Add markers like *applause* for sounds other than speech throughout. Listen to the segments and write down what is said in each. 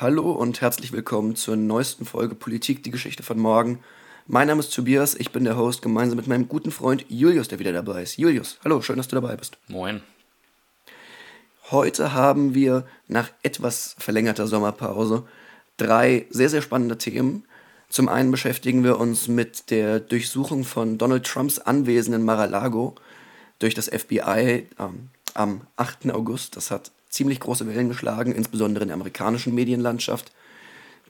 Hallo und herzlich willkommen zur neuesten Folge Politik, die Geschichte von morgen. Mein Name ist Tobias, ich bin der Host gemeinsam mit meinem guten Freund Julius, der wieder dabei ist. Julius, hallo, schön, dass du dabei bist. Moin. Heute haben wir nach etwas verlängerter Sommerpause drei sehr, sehr spannende Themen. Zum einen beschäftigen wir uns mit der Durchsuchung von Donald Trumps Anwesen in Mar-a-Lago durch das FBI ähm, am 8. August. Das hat ziemlich große Wellen geschlagen, insbesondere in der amerikanischen Medienlandschaft.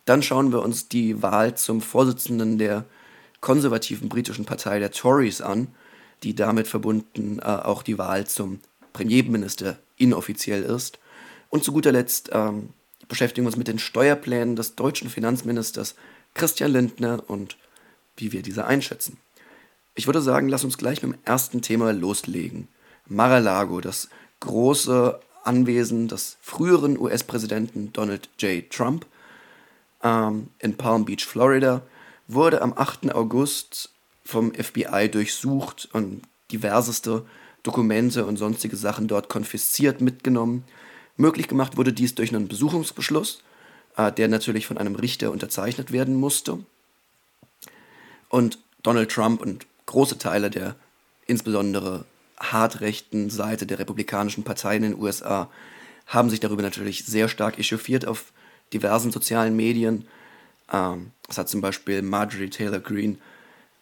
Dann schauen wir uns die Wahl zum Vorsitzenden der konservativen britischen Partei der Tories an, die damit verbunden äh, auch die Wahl zum Premierminister inoffiziell ist. Und zu guter Letzt ähm, beschäftigen wir uns mit den Steuerplänen des deutschen Finanzministers Christian Lindner und wie wir diese einschätzen. Ich würde sagen, lass uns gleich mit dem ersten Thema loslegen. Mar-a-Lago, das große Anwesen des früheren US-Präsidenten Donald J. Trump ähm, in Palm Beach, Florida, wurde am 8. August vom FBI durchsucht und diverseste Dokumente und sonstige Sachen dort konfisziert mitgenommen. Möglich gemacht wurde dies durch einen Besuchungsbeschluss, äh, der natürlich von einem Richter unterzeichnet werden musste. Und Donald Trump und große Teile der insbesondere hart rechten Seite der Republikanischen Partei in den USA haben sich darüber natürlich sehr stark echauffiert auf diversen sozialen Medien. Ähm, es hat zum Beispiel Marjorie Taylor Greene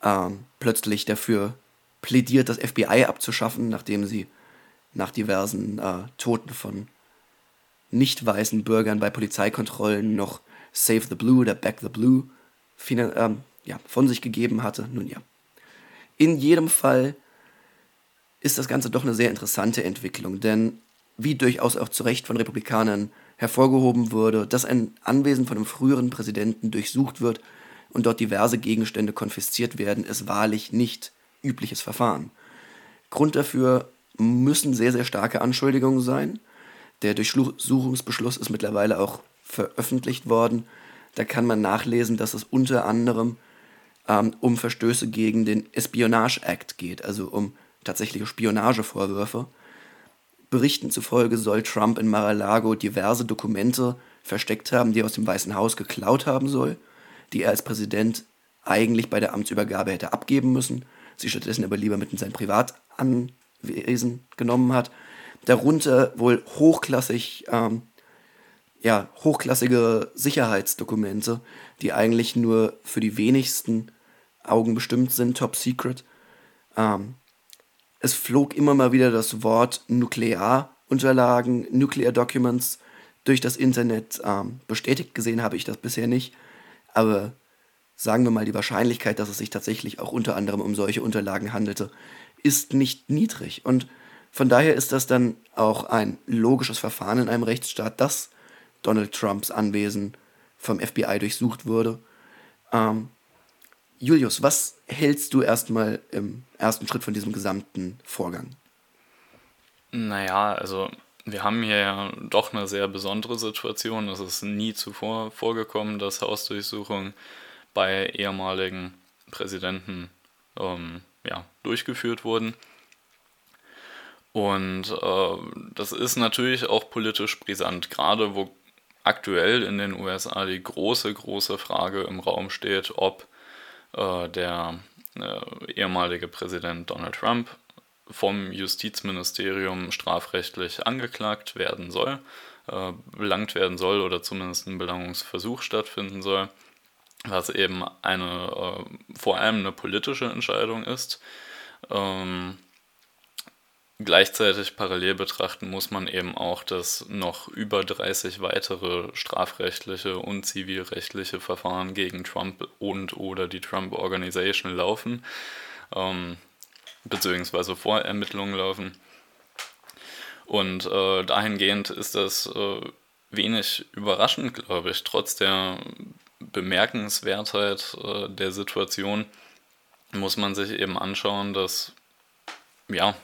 ähm, plötzlich dafür plädiert, das FBI abzuschaffen, nachdem sie nach diversen äh, Toten von nicht weißen Bürgern bei Polizeikontrollen noch Save the Blue oder Back the Blue ähm, ja, von sich gegeben hatte. Nun ja. In jedem Fall ist das Ganze doch eine sehr interessante Entwicklung, denn wie durchaus auch zu Recht von Republikanern hervorgehoben wurde, dass ein Anwesen von einem früheren Präsidenten durchsucht wird und dort diverse Gegenstände konfisziert werden, ist wahrlich nicht übliches Verfahren. Grund dafür müssen sehr, sehr starke Anschuldigungen sein. Der Durchsuchungsbeschluss ist mittlerweile auch veröffentlicht worden. Da kann man nachlesen, dass es unter anderem ähm, um Verstöße gegen den Espionage Act geht, also um tatsächliche Spionagevorwürfe. Berichten zufolge soll Trump in Mar-a-Lago diverse Dokumente versteckt haben, die er aus dem Weißen Haus geklaut haben soll, die er als Präsident eigentlich bei der Amtsübergabe hätte abgeben müssen, sie stattdessen aber lieber mit in sein Privatanwesen genommen hat. Darunter wohl hochklassig, ähm, ja, hochklassige Sicherheitsdokumente, die eigentlich nur für die wenigsten Augen bestimmt sind, top secret. Ähm, es flog immer mal wieder das Wort Nuklearunterlagen, Nuclear Documents durch das Internet. Ähm, bestätigt gesehen habe ich das bisher nicht, aber sagen wir mal, die Wahrscheinlichkeit, dass es sich tatsächlich auch unter anderem um solche Unterlagen handelte, ist nicht niedrig. Und von daher ist das dann auch ein logisches Verfahren in einem Rechtsstaat, dass Donald Trumps Anwesen vom FBI durchsucht wurde. Ähm, Julius, was hältst du erstmal im ersten Schritt von diesem gesamten Vorgang? Naja, also wir haben hier ja doch eine sehr besondere Situation. Es ist nie zuvor vorgekommen, dass Hausdurchsuchungen bei ehemaligen Präsidenten ähm, ja, durchgeführt wurden. Und äh, das ist natürlich auch politisch brisant, gerade wo aktuell in den USA die große, große Frage im Raum steht, ob äh, der äh, ehemalige Präsident Donald Trump vom Justizministerium strafrechtlich angeklagt werden soll, äh, belangt werden soll oder zumindest ein Belangungsversuch stattfinden soll, was eben eine vor allem eine politische Entscheidung ist. Ähm, Gleichzeitig parallel betrachten muss man eben auch, dass noch über 30 weitere strafrechtliche und zivilrechtliche Verfahren gegen Trump und oder die Trump Organization laufen, ähm, beziehungsweise Vorermittlungen laufen. Und äh, dahingehend ist das äh, wenig überraschend, glaube ich, trotz der Bemerkenswertheit äh, der Situation muss man sich eben anschauen, dass ja,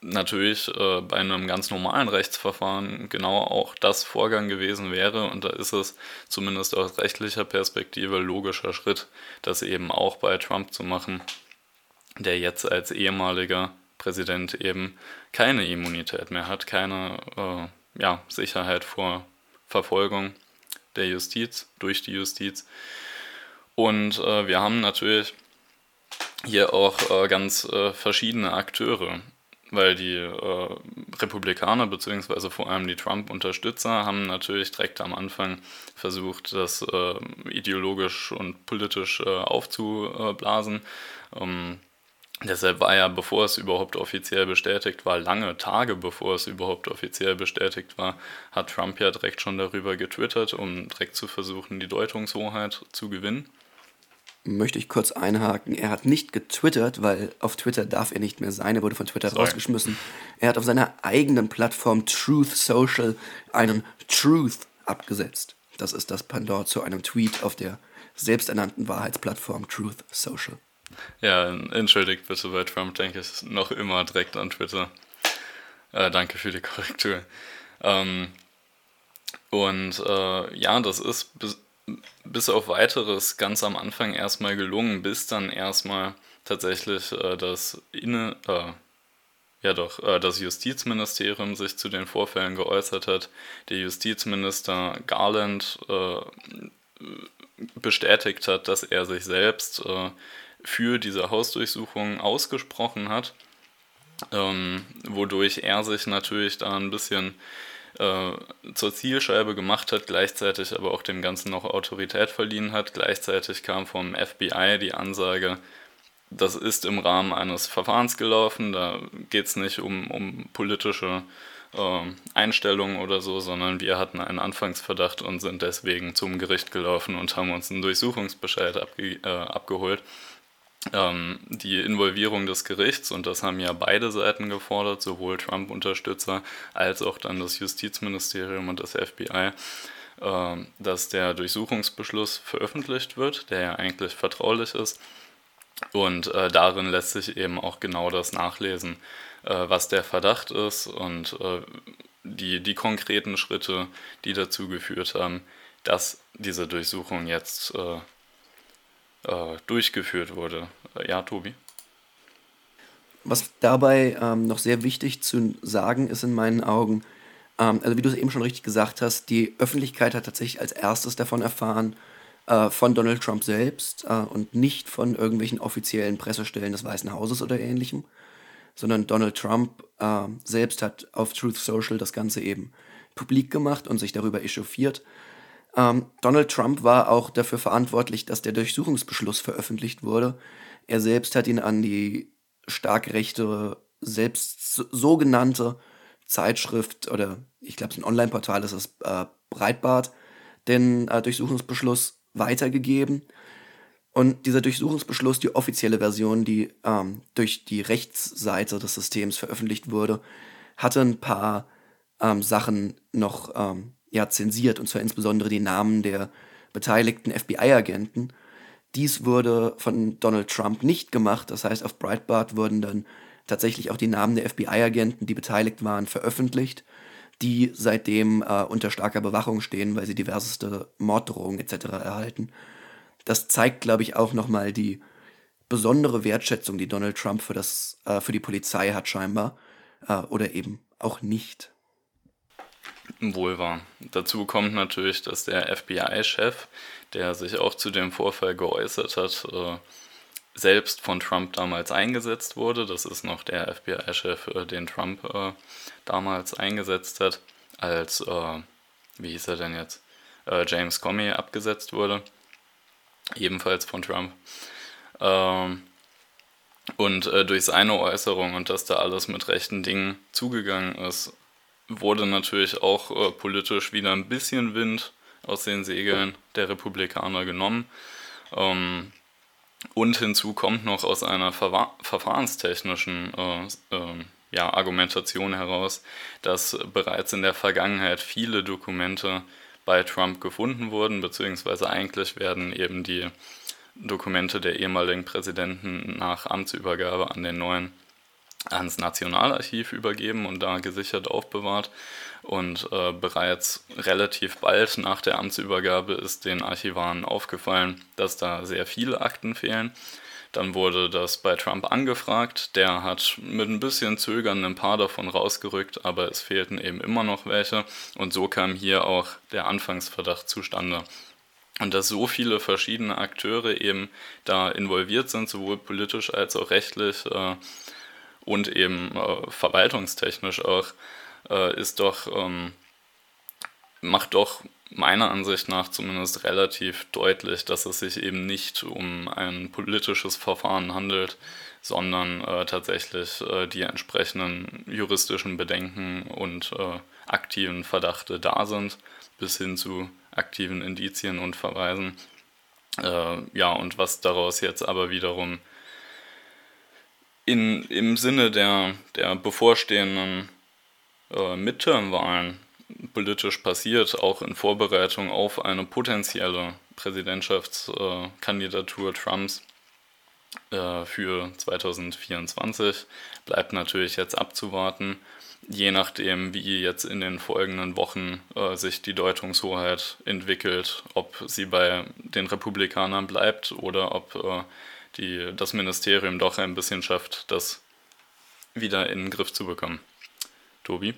natürlich äh, bei einem ganz normalen Rechtsverfahren genau auch das Vorgang gewesen wäre. Und da ist es zumindest aus rechtlicher Perspektive logischer Schritt, das eben auch bei Trump zu machen, der jetzt als ehemaliger Präsident eben keine Immunität mehr hat, keine äh, ja, Sicherheit vor, Verfolgung der Justiz, durch die Justiz. Und äh, wir haben natürlich hier auch äh, ganz äh, verschiedene Akteure, weil die äh, Republikaner beziehungsweise vor allem die Trump-Unterstützer haben natürlich direkt am Anfang versucht, das äh, ideologisch und politisch äh, aufzublasen. Ähm, Deshalb war ja, bevor es überhaupt offiziell bestätigt war, lange Tage bevor es überhaupt offiziell bestätigt war, hat Trump ja direkt schon darüber getwittert, um direkt zu versuchen, die Deutungshoheit zu gewinnen. Möchte ich kurz einhaken. Er hat nicht getwittert, weil auf Twitter darf er nicht mehr sein. Er wurde von Twitter Sorry. rausgeschmissen. Er hat auf seiner eigenen Plattform Truth Social einen Truth abgesetzt. Das ist das Pendant zu einem Tweet auf der selbsternannten Wahrheitsplattform Truth Social. Ja, entschuldigt bitte bei Trump, denke ich noch immer direkt an Twitter. Äh, danke für die Korrektur. Ähm, und äh, ja, das ist bis, auf weiteres ganz am Anfang erstmal gelungen, bis dann erstmal tatsächlich äh, das Inne, äh, ja doch, äh, das Justizministerium sich zu den Vorfällen geäußert hat. Der Justizminister Garland äh, bestätigt hat, dass er sich selbst für diese Hausdurchsuchung ausgesprochen hat, ähm, wodurch er sich natürlich da ein bisschen äh, zur Zielscheibe gemacht hat, gleichzeitig aber auch dem Ganzen noch Autorität verliehen hat. Gleichzeitig kam vom FBI die Ansage, das ist im Rahmen eines Verfahrens gelaufen, da geht es nicht um, um politische äh, Einstellungen oder so, sondern wir hatten einen Anfangsverdacht und sind deswegen zum Gericht gelaufen und haben uns einen Durchsuchungsbescheid abge äh, abgeholt ähm, die Involvierung des Gerichts, und das haben ja beide Seiten gefordert, sowohl Trump-Unterstützer als auch dann das Justizministerium und das FBI, äh, dass der Durchsuchungsbeschluss veröffentlicht wird, der ja eigentlich vertraulich ist. Und äh, darin lässt sich eben auch genau das nachlesen, äh, was der Verdacht ist und äh, die, die konkreten Schritte, die dazu geführt haben, dass diese Durchsuchung jetzt äh, durchgeführt wurde. Äh, ja, Tobi? Was dabei ähm, noch sehr wichtig zu sagen ist in meinen Augen, ähm, also wie du es eben schon richtig gesagt hast, die Öffentlichkeit hat tatsächlich als erstes davon erfahren, äh, von Donald Trump selbst äh, und nicht von irgendwelchen offiziellen Pressestellen des Weißen Hauses oder ähnlichem, sondern Donald Trump äh, selbst hat auf Truth Social das Ganze eben publik gemacht und sich darüber echauffiert ähm, Donald Trump war auch dafür verantwortlich, dass der Durchsuchungsbeschluss veröffentlicht wurde. Er selbst hat ihn an die stark rechte, selbst sogenannte Zeitschrift oder ich glaube, es ist ein Online-Portal, das ist äh, Breitbart, den äh, Durchsuchungsbeschluss weitergegeben. Und dieser Durchsuchungsbeschluss, die offizielle Version, die ähm, durch die Rechtsseite des Systems veröffentlicht wurde, hatte ein paar ähm, Sachen noch ähm, ja, zensiert, und zwar insbesondere die Namen der beteiligten FBI-Agenten. Dies wurde von Donald Trump nicht gemacht, das heißt, auf Breitbart wurden dann tatsächlich auch die Namen der FBI-Agenten, die beteiligt waren, veröffentlicht, die seitdem äh, unter starker Bewachung stehen, weil sie diverseste Morddrohungen etc. erhalten. Das zeigt, glaube ich, auch nochmal die besondere Wertschätzung, die Donald Trump für, das, äh, für die Polizei hat scheinbar, äh, oder eben auch nicht wohl wahr. Dazu kommt natürlich, dass der FBI-Chef, der sich auch zu dem Vorfall geäußert hat, äh, selbst von Trump damals eingesetzt wurde. Das ist noch der FBI-Chef, äh, den Trump äh, damals eingesetzt hat, als, äh, wie hieß er denn jetzt, äh, James Comey abgesetzt wurde. Ebenfalls von Trump. Ähm, und äh, durch seine Äußerung und dass da alles mit rechten Dingen zugegangen ist, wurde natürlich auch äh, politisch wieder ein bisschen Wind aus den Segeln der Republikaner genommen. Ähm, und hinzu kommt noch aus einer Ver verfahrenstechnischen äh, äh, ja, Argumentation heraus, dass bereits in der Vergangenheit viele Dokumente bei Trump gefunden wurden, beziehungsweise eigentlich werden eben die Dokumente der ehemaligen Präsidenten nach Amtsübergabe an den neuen ans Nationalarchiv übergeben und da gesichert aufbewahrt. Und äh, bereits relativ bald nach der Amtsübergabe ist den Archivaren aufgefallen, dass da sehr viele Akten fehlen. Dann wurde das bei Trump angefragt. Der hat mit ein bisschen Zögern ein paar davon rausgerückt, aber es fehlten eben immer noch welche. Und so kam hier auch der Anfangsverdacht zustande. Und dass so viele verschiedene Akteure eben da involviert sind, sowohl politisch als auch rechtlich äh, und eben äh, verwaltungstechnisch auch, äh, ist doch, ähm, macht doch meiner Ansicht nach zumindest relativ deutlich, dass es sich eben nicht um ein politisches Verfahren handelt, sondern äh, tatsächlich äh, die entsprechenden juristischen Bedenken und äh, aktiven Verdachte da sind, bis hin zu aktiven Indizien und Verweisen. Äh, ja, und was daraus jetzt aber wiederum in, im Sinne der, der bevorstehenden äh, Midterm-Wahlen politisch passiert, auch in Vorbereitung auf eine potenzielle Präsidentschaftskandidatur Trumps äh, für 2024, bleibt natürlich jetzt abzuwarten, je nachdem, wie jetzt in den folgenden Wochen äh, sich die Deutungshoheit entwickelt, ob sie bei den Republikanern bleibt oder ob äh, die, das Ministerium doch ein bisschen schafft, das wieder in den Griff zu bekommen. Tobi?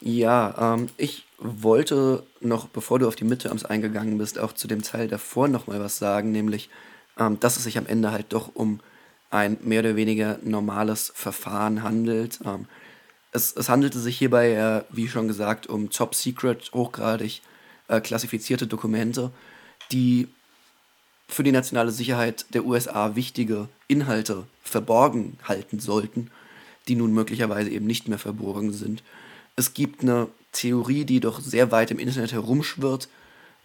Ja, ähm, ich wollte noch, bevor du auf die Midterms eingegangen bist, auch zu dem Teil davor nochmal was sagen, nämlich, ähm, dass es sich am Ende halt doch um ein mehr oder weniger normales Verfahren handelt. Ähm, es, es handelte sich hierbei, äh, wie schon gesagt, um Top Secret, hochgradig äh, klassifizierte Dokumente, die für die nationale Sicherheit der USA wichtige Inhalte verborgen halten sollten, die nun möglicherweise eben nicht mehr verborgen sind. Es gibt eine Theorie, die doch sehr weit im Internet herumschwirrt,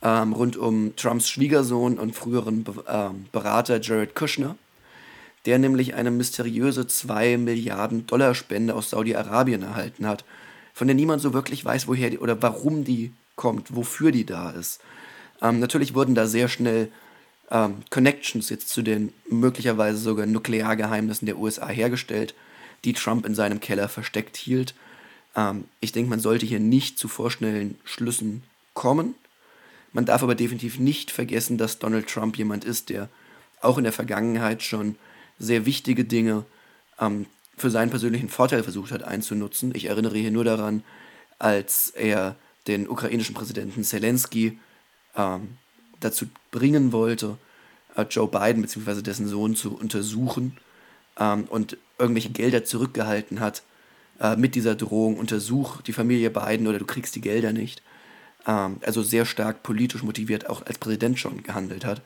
ähm, rund um Trumps Schwiegersohn und früheren Be ähm, Berater Jared Kushner, der nämlich eine mysteriöse 2 Milliarden Dollar Spende aus Saudi-Arabien erhalten hat, von der niemand so wirklich weiß, woher die oder warum die kommt, wofür die da ist. Ähm, natürlich wurden da sehr schnell ähm, Connections jetzt zu den möglicherweise sogar Nukleargeheimnissen der USA hergestellt, die Trump in seinem Keller versteckt hielt ähm, ich denke, man sollte hier nicht zu vorschnellen Schlüssen kommen. Man darf aber definitiv nicht vergessen, dass Donald Trump jemand ist, der auch in der Vergangenheit schon sehr wichtige Dinge ähm, für seinen persönlichen Vorteil versucht hat einzunutzen. Ich erinnere hier nur daran, als er den ukrainischen Präsidenten Zelensky ähm, dazu bringen wollte, äh, Joe Biden bzw. dessen Sohn zu untersuchen ähm, und irgendwelche Gelder zurückgehalten hat, äh, mit dieser Drohung, untersuch die Familie Biden oder du kriegst die Gelder nicht. Ähm, also sehr stark politisch motiviert auch als Präsident schon gehandelt hat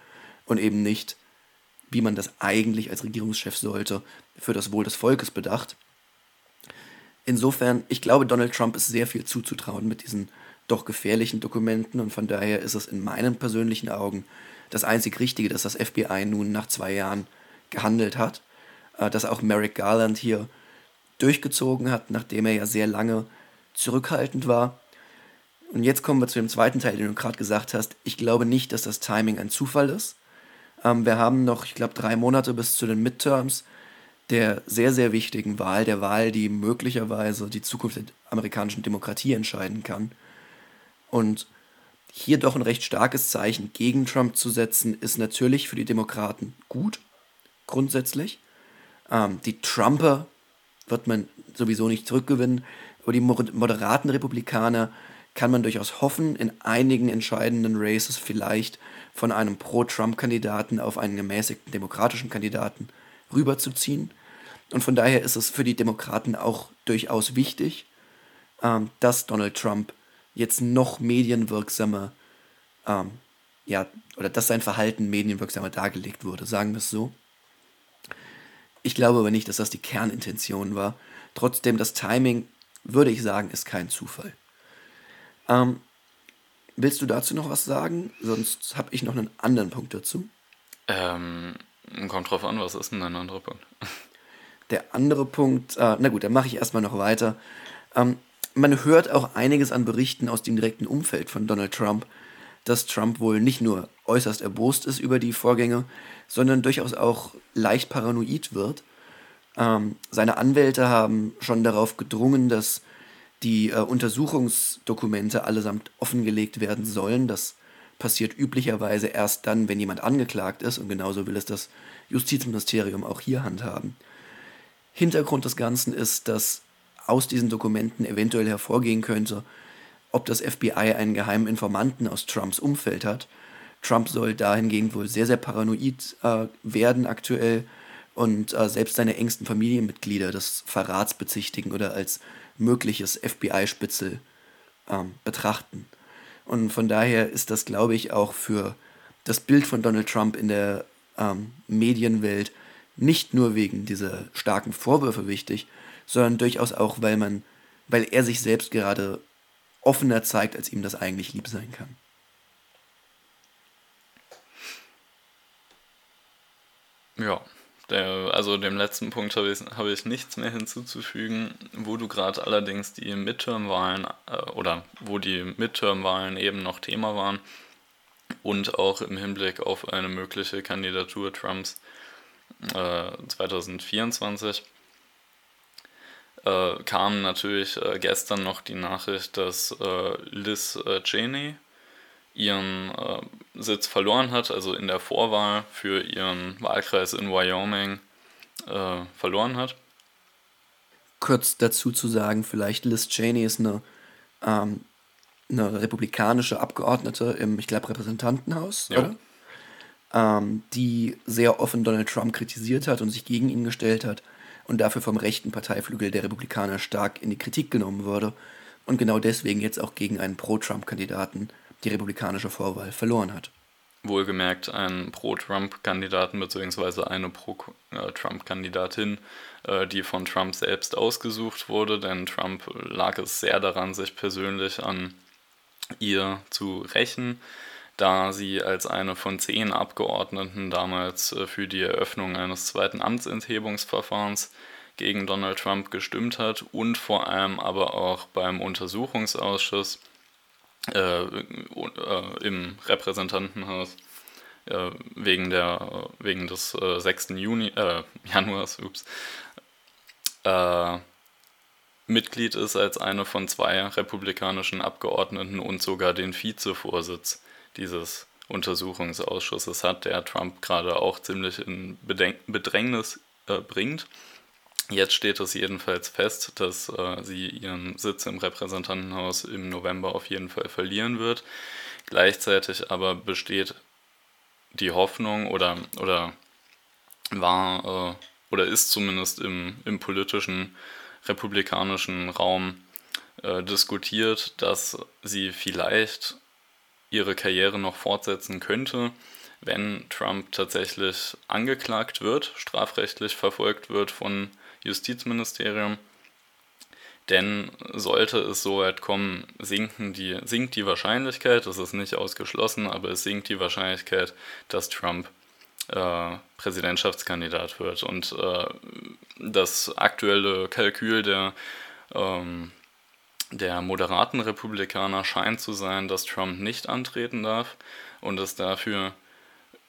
und eben nicht, wie man das eigentlich als Regierungschef sollte, für das Wohl des Volkes bedacht. Insofern, ich glaube, Donald Trump ist sehr viel zuzutrauen mit diesen doch gefährlichen Dokumenten und von daher ist es in meinen persönlichen Augen das einzig Richtige, dass das FBI nun nach zwei Jahren gehandelt hat, äh, dass auch Merrick Garland hier durchgezogen hat, nachdem er ja sehr lange zurückhaltend war. Und jetzt kommen wir zu dem zweiten Teil, den du gerade gesagt hast. Ich glaube nicht, dass das Timing ein Zufall ist. Ähm, wir haben noch, ich glaube, drei Monate bis zu den Midterms der sehr, sehr wichtigen Wahl, der Wahl, die möglicherweise die Zukunft der amerikanischen Demokratie entscheiden kann. Und hier doch ein recht starkes Zeichen gegen Trump zu setzen, ist natürlich für die Demokraten gut, grundsätzlich. Ähm, die Trumper wird man sowieso nicht zurückgewinnen. Aber die moderaten Republikaner kann man durchaus hoffen, in einigen entscheidenden Races vielleicht von einem Pro-Trump-Kandidaten auf einen gemäßigten demokratischen Kandidaten rüberzuziehen. Und von daher ist es für die Demokraten auch durchaus wichtig, ähm, dass Donald Trump jetzt noch medienwirksamer, ähm, ja, oder dass sein Verhalten medienwirksamer dargelegt wurde, sagen wir es so. Ich glaube aber nicht, dass das die Kernintention war. Trotzdem, das Timing, würde ich sagen, ist kein Zufall. Ähm, willst du dazu noch was sagen? Sonst habe ich noch einen anderen Punkt dazu. Ähm, kommt drauf an, was ist denn ein anderer Punkt? Der andere Punkt, äh, na gut, dann mache ich erstmal noch weiter. Ähm, man hört auch einiges an Berichten aus dem direkten Umfeld von Donald Trump, dass Trump wohl nicht nur äußerst erbost ist über die Vorgänge, sondern durchaus auch leicht paranoid wird. Ähm, seine Anwälte haben schon darauf gedrungen, dass die äh, Untersuchungsdokumente allesamt offengelegt werden sollen. Das passiert üblicherweise erst dann, wenn jemand angeklagt ist und genauso will es das Justizministerium auch hier handhaben. Hintergrund des Ganzen ist, dass aus diesen Dokumenten eventuell hervorgehen könnte, ob das FBI einen geheimen Informanten aus Trumps Umfeld hat. Trump soll dahingehend wohl sehr, sehr paranoid äh, werden aktuell und äh, selbst seine engsten Familienmitglieder des Verrats bezichtigen oder als mögliches FBI-Spitzel ähm, betrachten. Und von daher ist das, glaube ich, auch für das Bild von Donald Trump in der ähm, Medienwelt nicht nur wegen dieser starken Vorwürfe wichtig, sondern durchaus auch, weil man, weil er sich selbst gerade offener zeigt, als ihm das eigentlich lieb sein kann. Ja, der, also dem letzten Punkt habe ich, hab ich nichts mehr hinzuzufügen, wo du gerade allerdings die Midterm-Wahlen äh, oder wo die Midterm-Wahlen eben noch Thema waren und auch im Hinblick auf eine mögliche Kandidatur Trumps äh, 2024 äh, kam natürlich äh, gestern noch die Nachricht, dass äh, Liz äh, Cheney ihren äh, Sitz verloren hat, also in der Vorwahl für ihren Wahlkreis in Wyoming äh, verloren hat. Kurz dazu zu sagen, vielleicht Liz Cheney ist eine, ähm, eine republikanische Abgeordnete im, ich glaube, Repräsentantenhaus, oder? Ähm, die sehr offen Donald Trump kritisiert hat und sich gegen ihn gestellt hat und dafür vom rechten Parteiflügel der Republikaner stark in die Kritik genommen wurde und genau deswegen jetzt auch gegen einen Pro-Trump-Kandidaten die republikanische Vorwahl verloren hat. Wohlgemerkt einen Pro-Trump-Kandidaten bzw. eine Pro-Trump-Kandidatin, äh, die von Trump selbst ausgesucht wurde, denn Trump lag es sehr daran, sich persönlich an ihr zu rächen, da sie als eine von zehn Abgeordneten damals äh, für die Eröffnung eines zweiten Amtsenthebungsverfahrens gegen Donald Trump gestimmt hat und vor allem aber auch beim Untersuchungsausschuss äh, äh, im Repräsentantenhaus äh, wegen, der, wegen des äh, 6. Juni, äh, Januars ups, äh, Mitglied ist als eine von zwei republikanischen Abgeordneten und sogar den Vizevorsitz dieses Untersuchungsausschusses hat, der Trump gerade auch ziemlich in Bedenk Bedrängnis äh, bringt. Jetzt steht es jedenfalls fest, dass äh, sie ihren Sitz im Repräsentantenhaus im November auf jeden Fall verlieren wird. Gleichzeitig aber besteht die Hoffnung oder, oder war äh, oder ist zumindest im, im politischen republikanischen Raum äh, diskutiert, dass sie vielleicht ihre Karriere noch fortsetzen könnte, wenn Trump tatsächlich angeklagt wird, strafrechtlich verfolgt wird von Justizministerium. Denn sollte es so weit kommen, sinken die, sinkt die Wahrscheinlichkeit, das ist nicht ausgeschlossen, aber es sinkt die Wahrscheinlichkeit, dass Trump äh, Präsidentschaftskandidat wird. Und äh, das aktuelle Kalkül der, ähm, der moderaten Republikaner scheint zu sein, dass Trump nicht antreten darf und es dafür,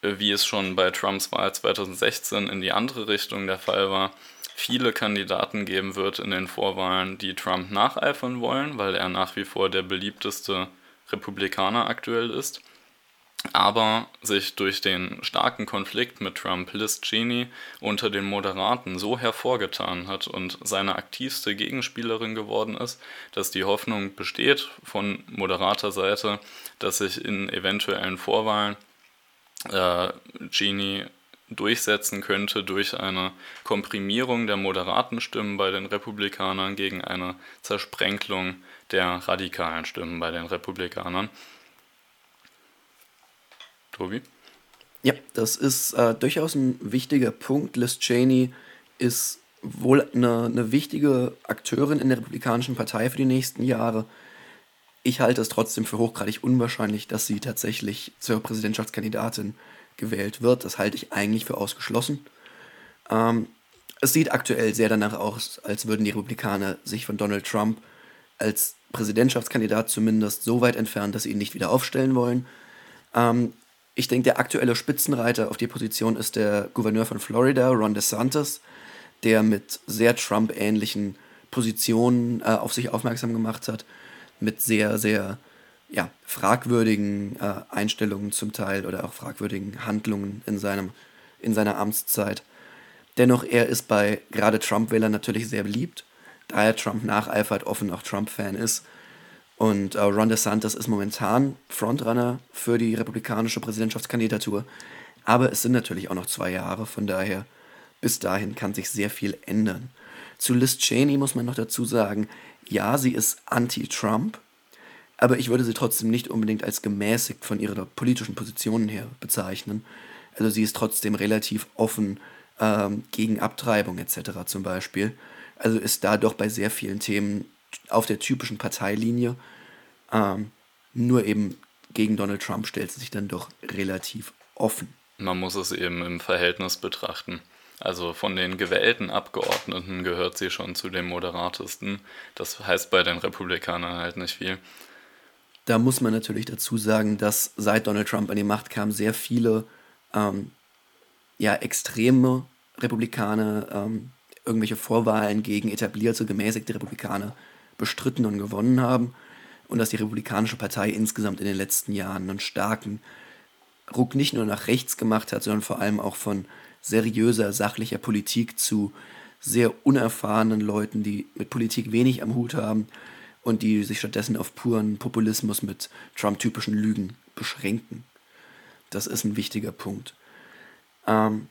äh, wie es schon bei Trumps Wahl 2016 in die andere Richtung der Fall war, viele Kandidaten geben wird in den Vorwahlen, die Trump nacheifern wollen, weil er nach wie vor der beliebteste Republikaner aktuell ist, aber sich durch den starken Konflikt mit Trump Liz Cheney unter den Moderaten so hervorgetan hat und seine aktivste Gegenspielerin geworden ist, dass die Hoffnung besteht von moderater Seite, dass sich in eventuellen Vorwahlen äh, Cheney durchsetzen könnte durch eine Komprimierung der moderaten Stimmen bei den Republikanern gegen eine Zersprenkelung der radikalen Stimmen bei den Republikanern. Tobi? Ja, das ist äh, durchaus ein wichtiger Punkt. Liz Cheney ist wohl eine, eine wichtige Akteurin in der Republikanischen Partei für die nächsten Jahre. Ich halte es trotzdem für hochgradig unwahrscheinlich, dass sie tatsächlich zur Präsidentschaftskandidatin gewählt wird. Das halte ich eigentlich für ausgeschlossen. Ähm, es sieht aktuell sehr danach aus, als würden die Republikaner sich von Donald Trump als Präsidentschaftskandidat zumindest so weit entfernen, dass sie ihn nicht wieder aufstellen wollen. Ähm, ich denke, der aktuelle Spitzenreiter auf die Position ist der Gouverneur von Florida, Ron DeSantis, der mit sehr Trump-ähnlichen Positionen äh, auf sich aufmerksam gemacht hat, mit sehr, sehr ja, fragwürdigen äh, Einstellungen zum Teil oder auch fragwürdigen Handlungen in, seinem, in seiner Amtszeit. Dennoch, er ist bei gerade Trump-Wählern natürlich sehr beliebt, da er Trump nacheifert, offen auch Trump-Fan ist. Und äh, Ron DeSantis ist momentan Frontrunner für die republikanische Präsidentschaftskandidatur. Aber es sind natürlich auch noch zwei Jahre, von daher bis dahin kann sich sehr viel ändern. Zu Liz Cheney muss man noch dazu sagen, ja, sie ist anti-Trump, aber ich würde sie trotzdem nicht unbedingt als gemäßigt von ihrer politischen Positionen her bezeichnen. Also sie ist trotzdem relativ offen ähm, gegen Abtreibung etc. zum Beispiel. Also ist da doch bei sehr vielen Themen auf der typischen Parteilinie. Ähm, nur eben gegen Donald Trump stellt sie sich dann doch relativ offen. Man muss es eben im Verhältnis betrachten. Also von den gewählten Abgeordneten gehört sie schon zu den moderatesten. Das heißt bei den Republikanern halt nicht viel. Da muss man natürlich dazu sagen, dass seit Donald Trump an die Macht kam, sehr viele ähm, ja, extreme Republikaner ähm, irgendwelche Vorwahlen gegen etablierte, gemäßigte Republikaner bestritten und gewonnen haben. Und dass die Republikanische Partei insgesamt in den letzten Jahren einen starken Ruck nicht nur nach rechts gemacht hat, sondern vor allem auch von seriöser, sachlicher Politik zu sehr unerfahrenen Leuten, die mit Politik wenig am Hut haben und die sich stattdessen auf puren Populismus mit Trump-typischen Lügen beschränken. Das ist ein wichtiger Punkt. Ähm,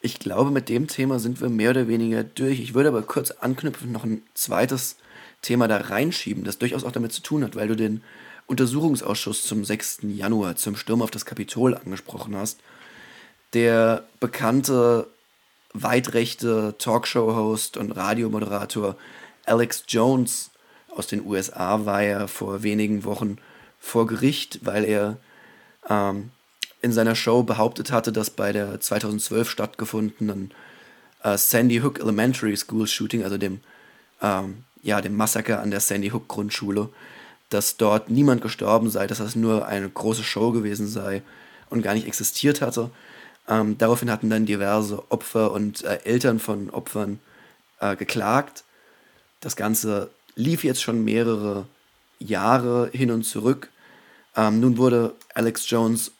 ich glaube, mit dem Thema sind wir mehr oder weniger durch. Ich würde aber kurz anknüpfen, noch ein zweites Thema da reinschieben, das durchaus auch damit zu tun hat, weil du den Untersuchungsausschuss zum 6. Januar zum Sturm auf das Kapitol angesprochen hast. Der bekannte weitrechte Talkshow-Host und Radiomoderator Alex Jones aus den USA war ja vor wenigen Wochen vor Gericht, weil er ähm, in seiner Show behauptet hatte, dass bei der 2012 stattgefundenen äh, Sandy Hook Elementary School Shooting, also dem, ähm, ja, dem Massaker an der Sandy Hook Grundschule, dass dort niemand gestorben sei, dass das nur eine große Show gewesen sei und gar nicht existiert hatte. Ähm, daraufhin hatten dann diverse Opfer und äh, Eltern von Opfern äh, geklagt. Das Ganze lief jetzt schon mehrere Jahre hin und zurück. Ähm, nun wurde Alex Jones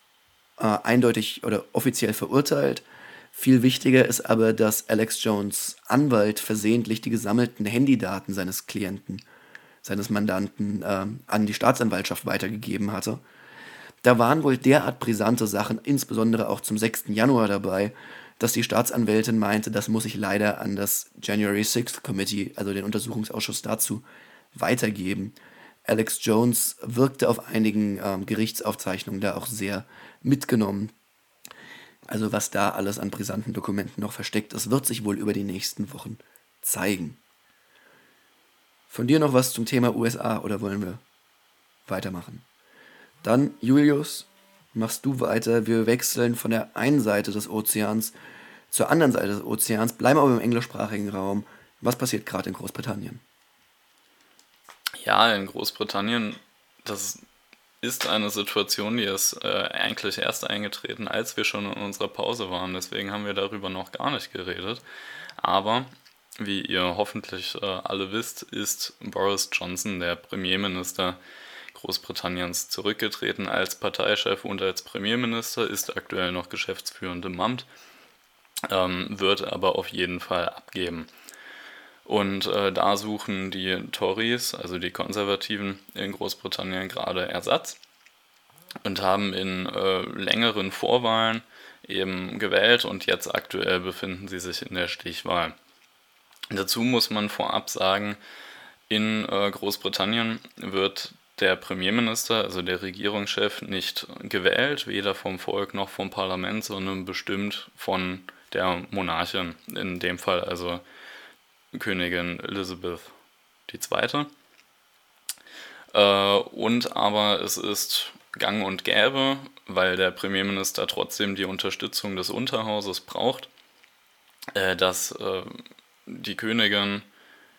äh, eindeutig oder offiziell verurteilt. Viel wichtiger ist aber, dass Alex Jones Anwalt versehentlich die gesammelten Handydaten seines Klienten, seines Mandanten äh, an die Staatsanwaltschaft weitergegeben hatte. Da waren wohl derart brisante Sachen, insbesondere auch zum 6. Januar dabei, dass die Staatsanwältin meinte, das muss ich leider an das January 6th Committee, also den Untersuchungsausschuss dazu, weitergeben. Alex Jones wirkte auf einigen ähm, Gerichtsaufzeichnungen da auch sehr mitgenommen. Also was da alles an brisanten Dokumenten noch versteckt ist, wird sich wohl über die nächsten Wochen zeigen. Von dir noch was zum Thema USA oder wollen wir weitermachen? Dann, Julius, machst du weiter. Wir wechseln von der einen Seite des Ozeans zur anderen Seite des Ozeans, bleiben aber im englischsprachigen Raum. Was passiert gerade in Großbritannien? Ja, in Großbritannien, das ist eine Situation, die ist äh, eigentlich erst eingetreten, als wir schon in unserer Pause waren. Deswegen haben wir darüber noch gar nicht geredet. Aber wie ihr hoffentlich äh, alle wisst, ist Boris Johnson, der Premierminister Großbritanniens, zurückgetreten als Parteichef und als Premierminister, ist aktuell noch geschäftsführend im Amt, ähm, wird aber auf jeden Fall abgeben. Und äh, da suchen die Tories, also die Konservativen in Großbritannien, gerade Ersatz und haben in äh, längeren Vorwahlen eben gewählt und jetzt aktuell befinden sie sich in der Stichwahl. Dazu muss man vorab sagen, in äh, Großbritannien wird der Premierminister, also der Regierungschef, nicht gewählt, weder vom Volk noch vom Parlament, sondern bestimmt von der Monarchin, in dem Fall also Königin Elizabeth II. Äh, und aber es ist gang und gäbe, weil der Premierminister trotzdem die Unterstützung des Unterhauses braucht, äh, dass äh, die Königin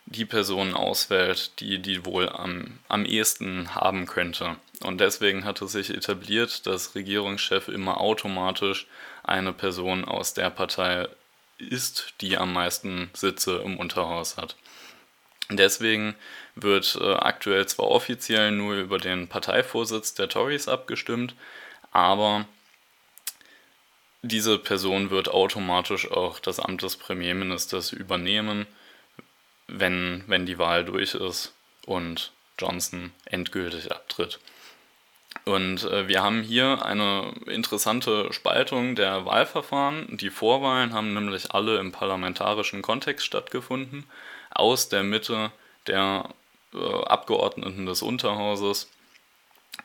die Person auswählt, die die wohl am, am ehesten haben könnte. Und deswegen hat es sich etabliert, dass Regierungschef immer automatisch eine Person aus der Partei ist, die am meisten Sitze im Unterhaus hat. Deswegen wird äh, aktuell zwar offiziell nur über den Parteivorsitz der Tories abgestimmt, aber diese Person wird automatisch auch das Amt des Premierministers übernehmen, wenn, wenn die Wahl durch ist und Johnson endgültig abtritt. Und äh, wir haben hier eine interessante Spaltung der Wahlverfahren. Die Vorwahlen haben nämlich alle im parlamentarischen Kontext stattgefunden, aus der Mitte der äh, Abgeordneten des Unterhauses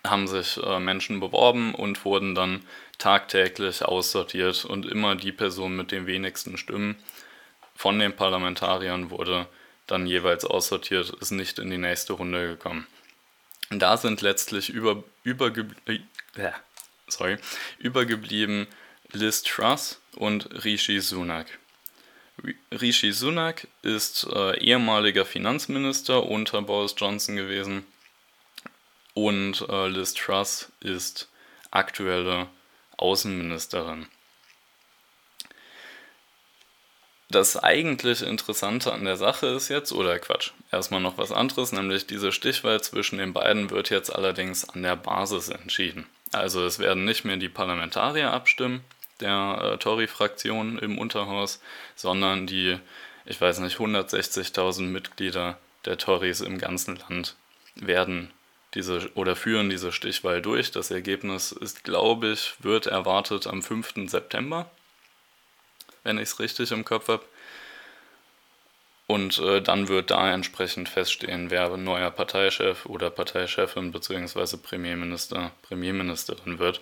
haben sich äh, Menschen beworben und wurden dann tagtäglich aussortiert und immer die Person mit den wenigsten Stimmen von den Parlamentariern wurde dann jeweils aussortiert, ist nicht in die nächste Runde gekommen. Da sind letztlich über, überge, äh, sorry, übergeblieben Liz Truss und Rishi Sunak. Rishi Sunak ist äh, ehemaliger Finanzminister unter Boris Johnson gewesen und äh, Liz Truss ist aktuelle Außenministerin. Das eigentlich Interessante an der Sache ist jetzt, oder Quatsch, erstmal noch was anderes, nämlich diese Stichwahl zwischen den beiden wird jetzt allerdings an der Basis entschieden. Also es werden nicht mehr die Parlamentarier abstimmen, der äh, Tory-Fraktion im Unterhaus, sondern die, ich weiß nicht, 160.000 Mitglieder der Tories im ganzen Land werden diese oder führen diese Stichwahl durch. Das Ergebnis ist, glaube ich, wird erwartet am 5. September, wenn ich es richtig im Kopf habe. Und äh, dann wird da entsprechend feststehen, wer neuer Parteichef oder Parteichefin bzw. Premierminister, Premierministerin wird.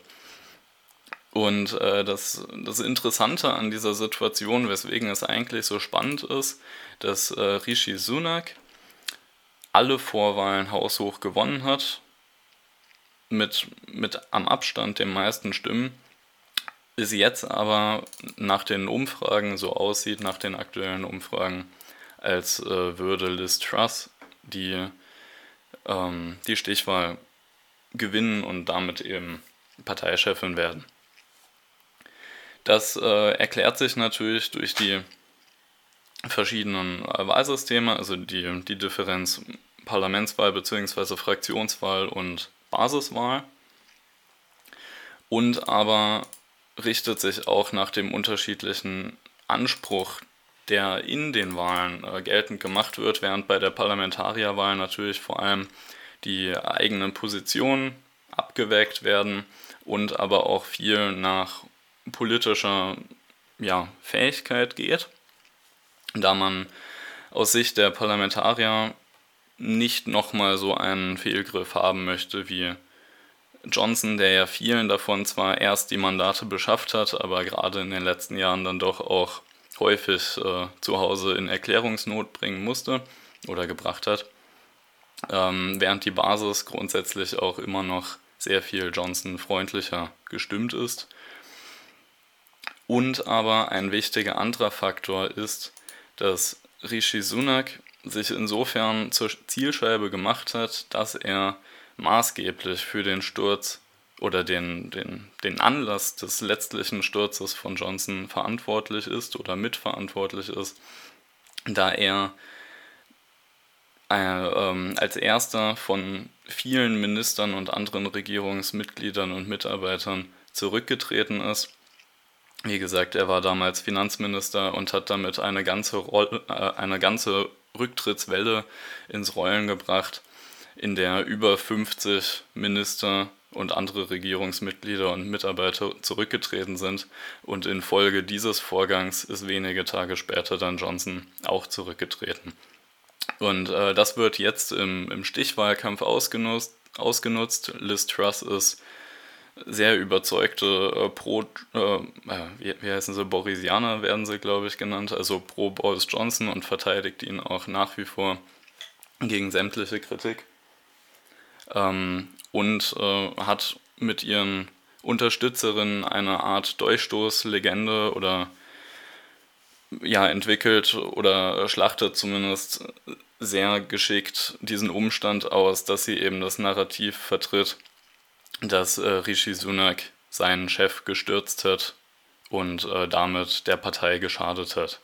Und äh, das, das Interessante an dieser Situation, weswegen es eigentlich so spannend ist, dass äh, Rishi Sunak alle Vorwahlen haushoch gewonnen hat, mit, mit am Abstand den meisten Stimmen, ist jetzt aber nach den Umfragen so aussieht, nach den aktuellen Umfragen, als äh, würde Liz Truss die, ähm, die Stichwahl gewinnen und damit eben Parteichefin werden. Das äh, erklärt sich natürlich durch die verschiedenen Wahlsysteme, also die, die Differenz Parlamentswahl bzw. Fraktionswahl und Basiswahl. Und aber richtet sich auch nach dem unterschiedlichen Anspruch, der in den Wahlen äh, geltend gemacht wird, während bei der Parlamentarierwahl natürlich vor allem die eigenen Positionen abgewägt werden und aber auch viel nach politischer ja, Fähigkeit geht, da man aus Sicht der Parlamentarier nicht nochmal so einen Fehlgriff haben möchte wie Johnson, der ja vielen davon zwar erst die Mandate beschafft hat, aber gerade in den letzten Jahren dann doch auch häufig äh, zu Hause in Erklärungsnot bringen musste oder gebracht hat, ähm, während die Basis grundsätzlich auch immer noch sehr viel Johnson freundlicher gestimmt ist. Und aber ein wichtiger anderer Faktor ist, dass Rishi Sunak sich insofern zur Zielscheibe gemacht hat, dass er maßgeblich für den Sturz oder den, den, den Anlass des letztlichen Sturzes von Johnson verantwortlich ist oder mitverantwortlich ist, da er äh, ähm, als erster von vielen Ministern und anderen Regierungsmitgliedern und Mitarbeitern zurückgetreten ist. Wie gesagt, er war damals Finanzminister und hat damit eine ganze, Rolle, äh, eine ganze Rücktrittswelle ins Rollen gebracht, in der über 50 Minister und andere Regierungsmitglieder und Mitarbeiter zurückgetreten sind. Und infolge dieses Vorgangs ist wenige Tage später dann Johnson auch zurückgetreten. Und äh, das wird jetzt im, im Stichwahlkampf ausgenutzt. ausgenutzt. Liz Truss ist sehr überzeugte äh, Pro, äh, äh, wie, wie heißen sie, Borisianer werden sie, glaube ich, genannt, also pro Boris Johnson und verteidigt ihn auch nach wie vor gegen sämtliche Kritik. Ähm, und äh, hat mit ihren Unterstützerinnen eine Art Durchstoßlegende oder ja, entwickelt oder schlachtet zumindest sehr geschickt diesen Umstand aus, dass sie eben das Narrativ vertritt, dass äh, Rishi Sunak seinen Chef gestürzt hat und äh, damit der Partei geschadet hat.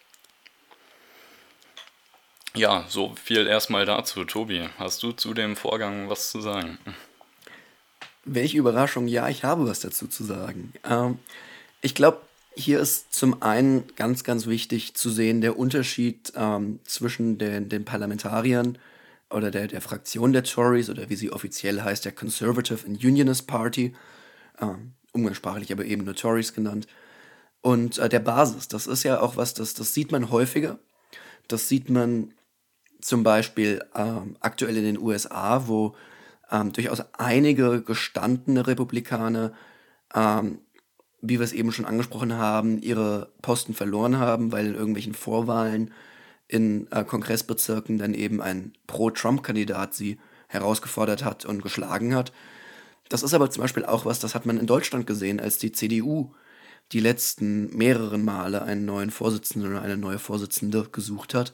Ja, so viel erstmal dazu. Tobi, hast du zu dem Vorgang was zu sagen? Welche Überraschung, ja, ich habe was dazu zu sagen. Ähm, ich glaube, hier ist zum einen ganz, ganz wichtig zu sehen der Unterschied ähm, zwischen den, den Parlamentariern oder der, der Fraktion der Tories oder wie sie offiziell heißt, der Conservative and Unionist Party, ähm, umgangssprachlich aber eben nur Tories genannt, und äh, der Basis. Das ist ja auch was, das, das sieht man häufiger. Das sieht man zum Beispiel ähm, aktuell in den USA, wo ähm, durchaus einige gestandene Republikaner ähm, wie wir es eben schon angesprochen haben, ihre Posten verloren haben, weil in irgendwelchen Vorwahlen in äh, Kongressbezirken dann eben ein Pro-Trump-Kandidat sie herausgefordert hat und geschlagen hat. Das ist aber zum Beispiel auch was, das hat man in Deutschland gesehen, als die CDU die letzten mehreren Male einen neuen Vorsitzenden oder eine neue Vorsitzende gesucht hat.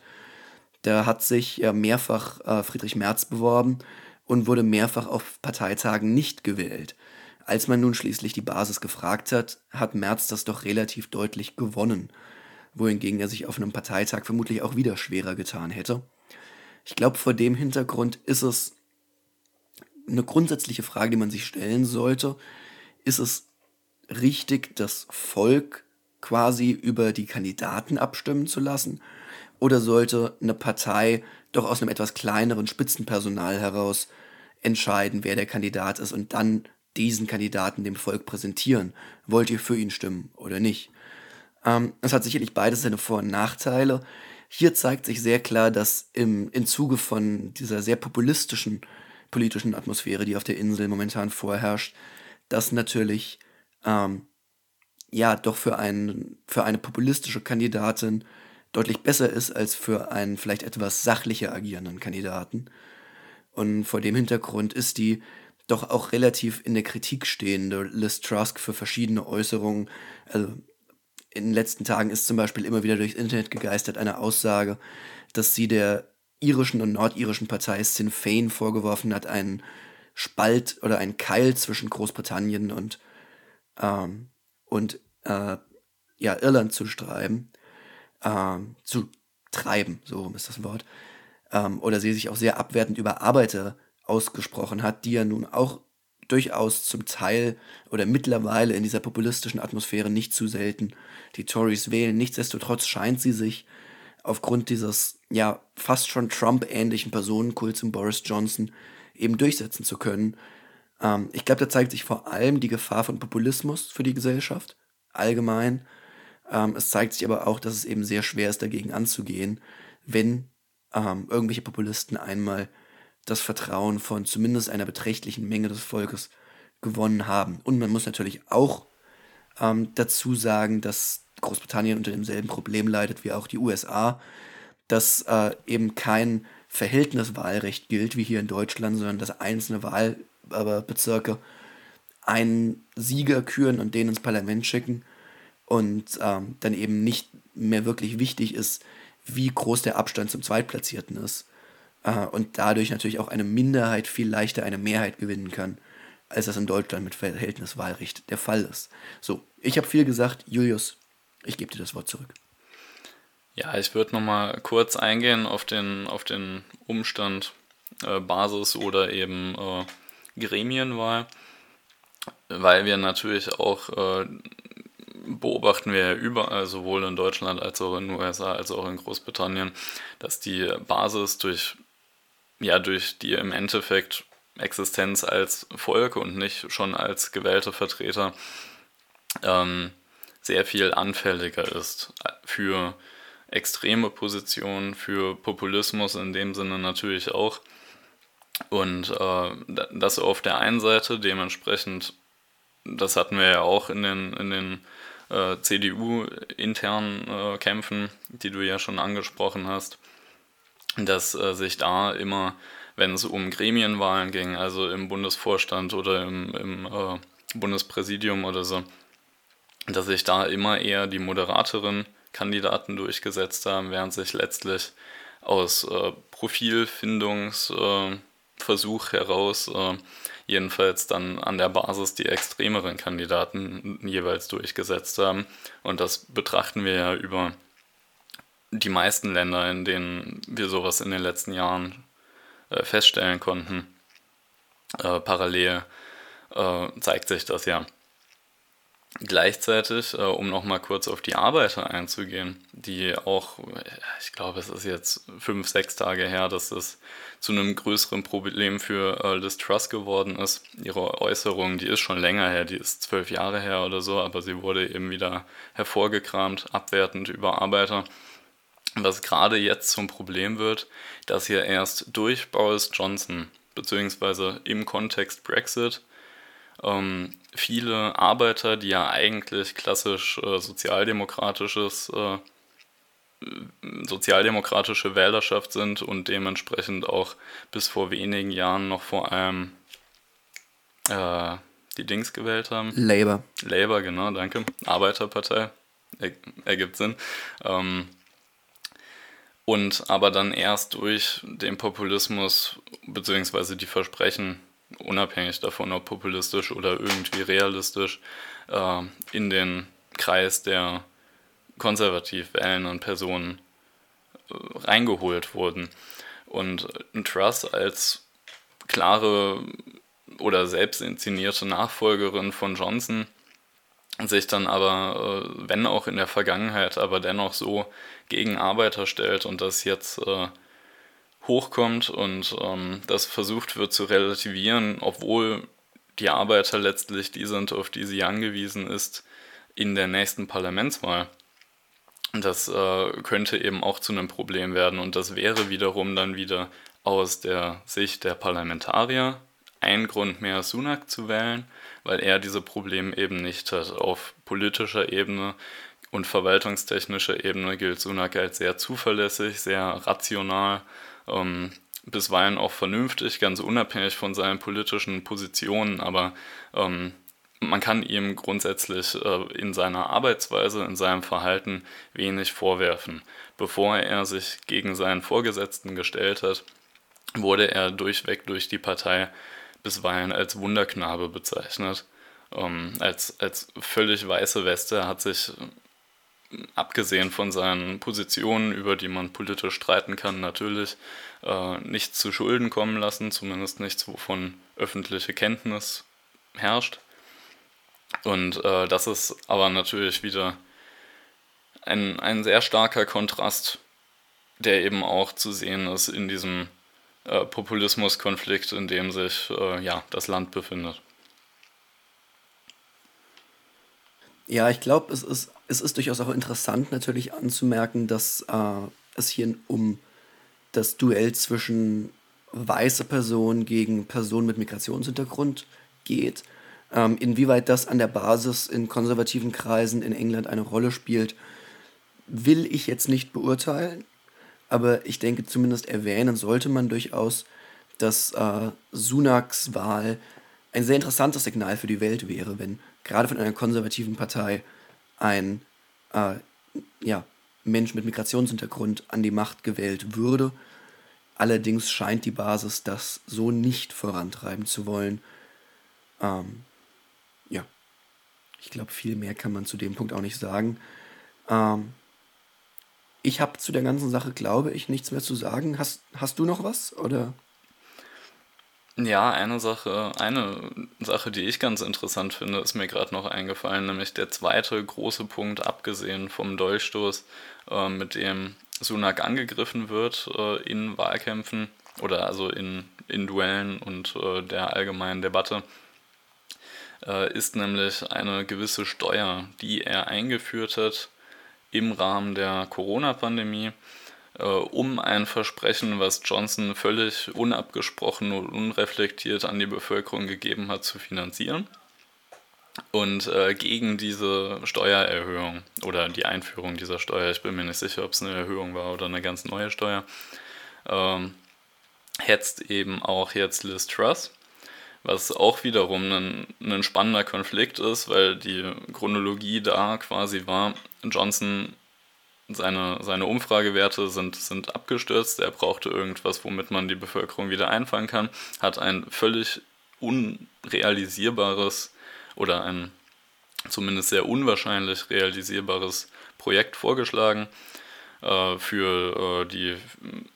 Da hat sich ja mehrfach äh, Friedrich Merz beworben und wurde mehrfach auf Parteitagen nicht gewählt. Als man nun schließlich die Basis gefragt hat, hat Merz das doch relativ deutlich gewonnen, wohingegen er sich auf einem Parteitag vermutlich auch wieder schwerer getan hätte. Ich glaube, vor dem Hintergrund ist es eine grundsätzliche Frage, die man sich stellen sollte. Ist es richtig, das Volk quasi über die Kandidaten abstimmen zu lassen? Oder sollte eine Partei doch aus einem etwas kleineren Spitzenpersonal heraus entscheiden, wer der Kandidat ist und dann diesen Kandidaten dem Volk präsentieren. Wollt ihr für ihn stimmen oder nicht? Ähm, es hat sicherlich beides seine Vor- und Nachteile. Hier zeigt sich sehr klar, dass im, im Zuge von dieser sehr populistischen politischen Atmosphäre, die auf der Insel momentan vorherrscht, dass natürlich ähm, ja doch für, ein, für eine populistische Kandidatin deutlich besser ist als für einen vielleicht etwas sachlicher agierenden Kandidaten. Und vor dem Hintergrund ist die doch auch relativ in der Kritik stehende Liz Trusk für verschiedene Äußerungen. Also in den letzten Tagen ist zum Beispiel immer wieder durchs Internet gegeistert eine Aussage, dass sie der irischen und nordirischen Partei Sinn Fein vorgeworfen hat, einen Spalt oder einen Keil zwischen Großbritannien und, ähm, und äh, ja, Irland zu treiben, ähm, zu treiben, so ist das Wort. Ähm, oder sie sich auch sehr abwertend über Arbeiter ausgesprochen hat, die ja nun auch durchaus zum Teil oder mittlerweile in dieser populistischen Atmosphäre nicht zu selten die Tories wählen. Nichtsdestotrotz scheint sie sich aufgrund dieses ja fast schon Trump-ähnlichen Personenkults in Boris Johnson eben durchsetzen zu können. Ähm, ich glaube, da zeigt sich vor allem die Gefahr von Populismus für die Gesellschaft allgemein. Ähm, es zeigt sich aber auch, dass es eben sehr schwer ist, dagegen anzugehen, wenn ähm, irgendwelche Populisten einmal das Vertrauen von zumindest einer beträchtlichen Menge des Volkes gewonnen haben. Und man muss natürlich auch ähm, dazu sagen, dass Großbritannien unter demselben Problem leidet wie auch die USA, dass äh, eben kein Verhältniswahlrecht gilt wie hier in Deutschland, sondern dass einzelne Wahlbezirke einen Sieger küren und den ins Parlament schicken und ähm, dann eben nicht mehr wirklich wichtig ist, wie groß der Abstand zum Zweitplatzierten ist äh, und dadurch natürlich auch eine Minderheit viel leichter eine Mehrheit gewinnen kann, als das in Deutschland mit Verhältniswahlrecht der Fall ist. So, ich habe viel gesagt. Julius, ich gebe dir das Wort zurück. Ja, ich würde nochmal kurz eingehen auf den, auf den Umstand äh, Basis oder eben äh, Gremienwahl, weil wir natürlich auch äh, beobachten wir überall, sowohl in Deutschland als auch in den USA als auch in Großbritannien, dass die Basis durch ja durch die im Endeffekt Existenz als Volk und nicht schon als gewählte Vertreter ähm, sehr viel anfälliger ist für extreme Positionen, für Populismus in dem Sinne natürlich auch. Und äh, das auf der einen Seite dementsprechend, das hatten wir ja auch in den, in den äh, CDU-internen äh, Kämpfen, die du ja schon angesprochen hast, dass äh, sich da immer, wenn es um Gremienwahlen ging, also im Bundesvorstand oder im, im äh, Bundespräsidium oder so, dass sich da immer eher die moderateren Kandidaten durchgesetzt haben, während sich letztlich aus äh, Profilfindungsversuch heraus äh, jedenfalls dann an der Basis die extremeren Kandidaten jeweils durchgesetzt haben. Und das betrachten wir ja über die meisten Länder, in denen wir sowas in den letzten Jahren äh, feststellen konnten, äh, parallel äh, zeigt sich das ja. Gleichzeitig, äh, um nochmal kurz auf die Arbeiter einzugehen, die auch, ich glaube, es ist jetzt fünf, sechs Tage her, dass das zu einem größeren Problem für äh, Liz Truss geworden ist. Ihre Äußerung, die ist schon länger her, die ist zwölf Jahre her oder so, aber sie wurde eben wieder hervorgekramt, abwertend über Arbeiter. Was gerade jetzt zum Problem wird, dass hier erst durch Boris Johnson, beziehungsweise im Kontext Brexit, ähm, viele Arbeiter, die ja eigentlich klassisch äh, sozialdemokratisches äh, sozialdemokratische Wählerschaft sind und dementsprechend auch bis vor wenigen Jahren noch vor allem äh, die Dings gewählt haben. Labour. Labour, genau, danke. Arbeiterpartei, er, ergibt Sinn. Ähm, und aber dann erst durch den Populismus bzw. die Versprechen unabhängig davon, ob populistisch oder irgendwie realistisch, äh, in den Kreis der konservativ wählenden Personen äh, reingeholt wurden. Und Truss als klare oder selbst inszenierte Nachfolgerin von Johnson sich dann aber, äh, wenn auch in der Vergangenheit, aber dennoch so gegen Arbeiter stellt und das jetzt äh, hochkommt und ähm, das versucht wird zu relativieren, obwohl die Arbeiter letztlich die sind, auf die sie angewiesen ist in der nächsten Parlamentswahl. Das äh, könnte eben auch zu einem Problem werden und das wäre wiederum dann wieder aus der Sicht der Parlamentarier ein Grund mehr, Sunak zu wählen, weil er diese Probleme eben nicht hat. Auf politischer Ebene und verwaltungstechnischer Ebene gilt Sunak als sehr zuverlässig, sehr rational ähm, bisweilen auch vernünftig, ganz unabhängig von seinen politischen Positionen, aber ähm, man kann ihm grundsätzlich äh, in seiner Arbeitsweise, in seinem Verhalten wenig vorwerfen. Bevor er sich gegen seinen Vorgesetzten gestellt hat, wurde er durchweg durch die Partei bisweilen als Wunderknabe bezeichnet. Ähm, als, als völlig weiße Weste hat sich abgesehen von seinen Positionen, über die man politisch streiten kann, natürlich äh, nichts zu Schulden kommen lassen, zumindest nichts, wovon öffentliche Kenntnis herrscht. Und äh, das ist aber natürlich wieder ein, ein sehr starker Kontrast, der eben auch zu sehen ist in diesem äh, Populismuskonflikt, in dem sich äh, ja, das Land befindet. Ja, ich glaube, es ist, es ist durchaus auch interessant natürlich anzumerken, dass äh, es hier um das Duell zwischen weiße Personen gegen Personen mit Migrationshintergrund geht. Ähm, inwieweit das an der Basis in konservativen Kreisen in England eine Rolle spielt, will ich jetzt nicht beurteilen. Aber ich denke, zumindest erwähnen sollte man durchaus, dass äh, Sunaks Wahl ein sehr interessantes Signal für die Welt wäre, wenn gerade von einer konservativen Partei ein äh, ja, Mensch mit Migrationshintergrund an die Macht gewählt würde. Allerdings scheint die Basis das so nicht vorantreiben zu wollen. Ähm, ja, ich glaube, viel mehr kann man zu dem Punkt auch nicht sagen. Ähm, ich habe zu der ganzen Sache, glaube ich, nichts mehr zu sagen. Hast, hast du noch was? Oder? Ja, eine Sache, eine Sache, die ich ganz interessant finde, ist mir gerade noch eingefallen, nämlich der zweite große Punkt, abgesehen vom Dolchstoß, äh, mit dem Sunak angegriffen wird äh, in Wahlkämpfen oder also in, in Duellen und äh, der allgemeinen Debatte, äh, ist nämlich eine gewisse Steuer, die er eingeführt hat im Rahmen der Corona-Pandemie um ein Versprechen, was Johnson völlig unabgesprochen und unreflektiert an die Bevölkerung gegeben hat, zu finanzieren. Und äh, gegen diese Steuererhöhung oder die Einführung dieser Steuer, ich bin mir nicht sicher, ob es eine Erhöhung war oder eine ganz neue Steuer, ähm, hetzt eben auch jetzt Liz Truss, was auch wiederum ein, ein spannender Konflikt ist, weil die Chronologie da quasi war, Johnson seine, seine Umfragewerte sind, sind abgestürzt. Er brauchte irgendwas, womit man die Bevölkerung wieder einfangen kann. Hat ein völlig unrealisierbares oder ein zumindest sehr unwahrscheinlich realisierbares Projekt vorgeschlagen. äh, für äh, die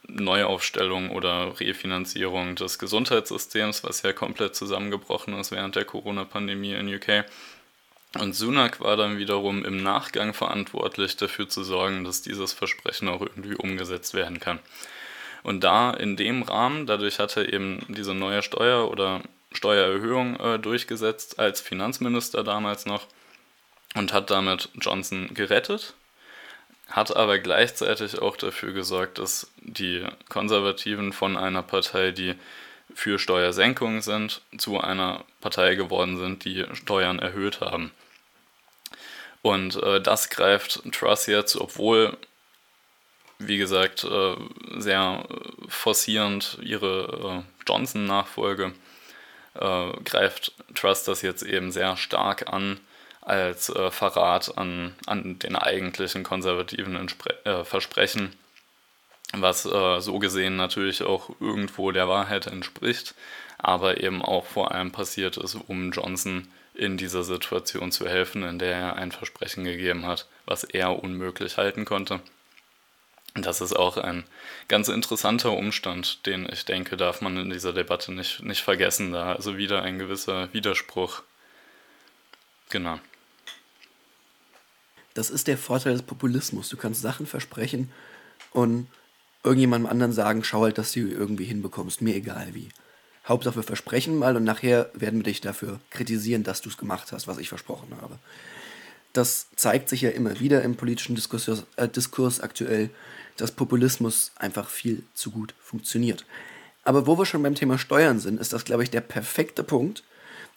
Neuaufstellung oder Refinanzierung des Gesundheitssystems, was ja komplett zusammengebrochen ist während der Corona-Pandemie in UK. Und Sunak war dann wiederum im Nachgang verantwortlich dafür zu sorgen, dass dieses Versprechen auch irgendwie umgesetzt werden kann. Und da in dem Rahmen, dadurch hat er eben diese neue Steuer oder Steuererhöhung äh, durchgesetzt als Finanzminister damals noch und hat damit Johnson gerettet, hat aber gleichzeitig auch dafür gesorgt, dass die Konservativen von einer Partei, die für Steuersenkungen sind, zu einer Partei geworden sind, die Steuern erhöht haben. Und äh, das greift Truss jetzt, obwohl wie gesagt, äh, sehr forcierend ihre äh, Johnson-Nachfolge, äh, greift Trust das jetzt eben sehr stark an als Verrat an, an den eigentlichen konservativen Entspre Versprechen, was so gesehen natürlich auch irgendwo der Wahrheit entspricht, aber eben auch vor allem passiert ist, um Johnson in dieser Situation zu helfen, in der er ein Versprechen gegeben hat, was er unmöglich halten konnte. Das ist auch ein ganz interessanter Umstand, den ich denke, darf man in dieser Debatte nicht, nicht vergessen. Da also wieder ein gewisser Widerspruch. Genau. Das ist der Vorteil des Populismus. Du kannst Sachen versprechen und irgendjemandem anderen sagen, schau halt, dass du irgendwie hinbekommst, mir egal wie. Hauptsache wir versprechen mal und nachher werden wir dich dafür kritisieren, dass du es gemacht hast, was ich versprochen habe. Das zeigt sich ja immer wieder im politischen Diskurs, äh, Diskurs aktuell dass Populismus einfach viel zu gut funktioniert. Aber wo wir schon beim Thema Steuern sind, ist das, glaube ich, der perfekte Punkt,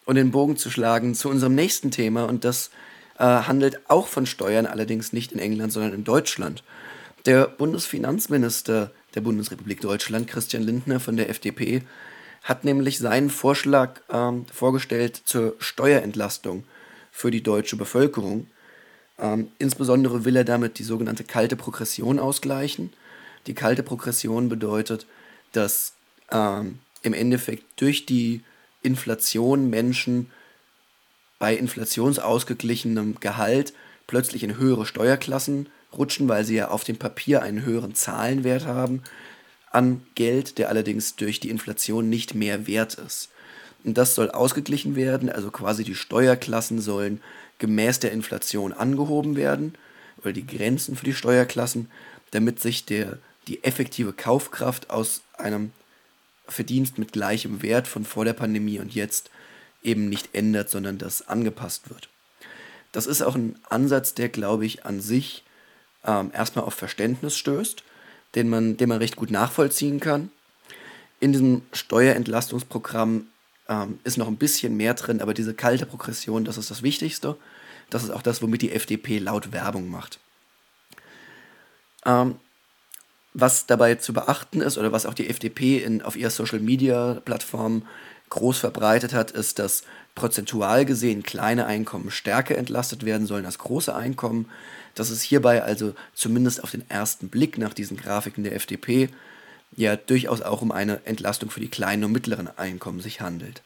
um den Bogen zu schlagen zu unserem nächsten Thema. Und das äh, handelt auch von Steuern, allerdings nicht in England, sondern in Deutschland. Der Bundesfinanzminister der Bundesrepublik Deutschland, Christian Lindner von der FDP, hat nämlich seinen Vorschlag ähm, vorgestellt zur Steuerentlastung für die deutsche Bevölkerung. Ähm, insbesondere will er damit die sogenannte kalte Progression ausgleichen. Die kalte Progression bedeutet, dass ähm, im Endeffekt durch die Inflation Menschen bei inflationsausgeglichenem Gehalt plötzlich in höhere Steuerklassen rutschen, weil sie ja auf dem Papier einen höheren Zahlenwert haben an Geld, der allerdings durch die Inflation nicht mehr wert ist. Und das soll ausgeglichen werden, also quasi die Steuerklassen sollen gemäß der Inflation angehoben werden oder die Grenzen für die Steuerklassen, damit sich der, die effektive Kaufkraft aus einem Verdienst mit gleichem Wert von vor der Pandemie und jetzt eben nicht ändert, sondern das angepasst wird. Das ist auch ein Ansatz, der, glaube ich, an sich ähm, erstmal auf Verständnis stößt, den man, den man recht gut nachvollziehen kann. In diesem Steuerentlastungsprogramm ähm, ist noch ein bisschen mehr drin, aber diese kalte Progression, das ist das Wichtigste. Das ist auch das, womit die FDP laut Werbung macht. Ähm, was dabei zu beachten ist oder was auch die FDP in, auf ihrer Social-Media-Plattform groß verbreitet hat, ist, dass prozentual gesehen kleine Einkommen stärker entlastet werden sollen als große Einkommen. Dass es hierbei also zumindest auf den ersten Blick nach diesen Grafiken der FDP ja durchaus auch um eine Entlastung für die kleinen und mittleren Einkommen sich handelt.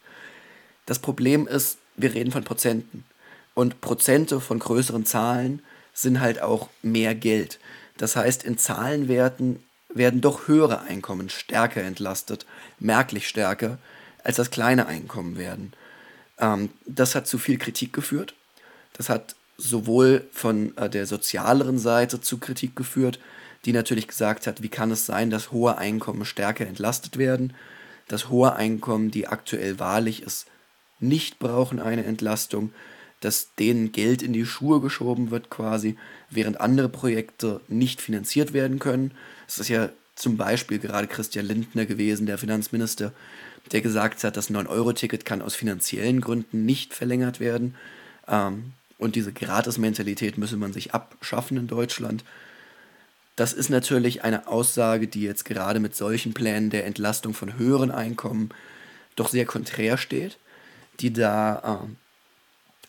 Das Problem ist, wir reden von Prozenten. Und Prozente von größeren Zahlen sind halt auch mehr Geld. Das heißt, in Zahlenwerten werden doch höhere Einkommen stärker entlastet, merklich stärker, als das kleine Einkommen werden. Ähm, das hat zu viel Kritik geführt. Das hat sowohl von äh, der sozialeren Seite zu Kritik geführt, die natürlich gesagt hat, wie kann es sein, dass hohe Einkommen stärker entlastet werden, dass hohe Einkommen, die aktuell wahrlich ist, nicht brauchen eine Entlastung, dass denen Geld in die Schuhe geschoben wird quasi, während andere Projekte nicht finanziert werden können. Es ist ja zum Beispiel gerade Christian Lindner gewesen, der Finanzminister, der gesagt hat, das 9-Euro-Ticket kann aus finanziellen Gründen nicht verlängert werden. Ähm, und diese Gratis-Mentalität müsse man sich abschaffen in Deutschland. Das ist natürlich eine Aussage, die jetzt gerade mit solchen Plänen der Entlastung von höheren Einkommen doch sehr konträr steht, die da äh,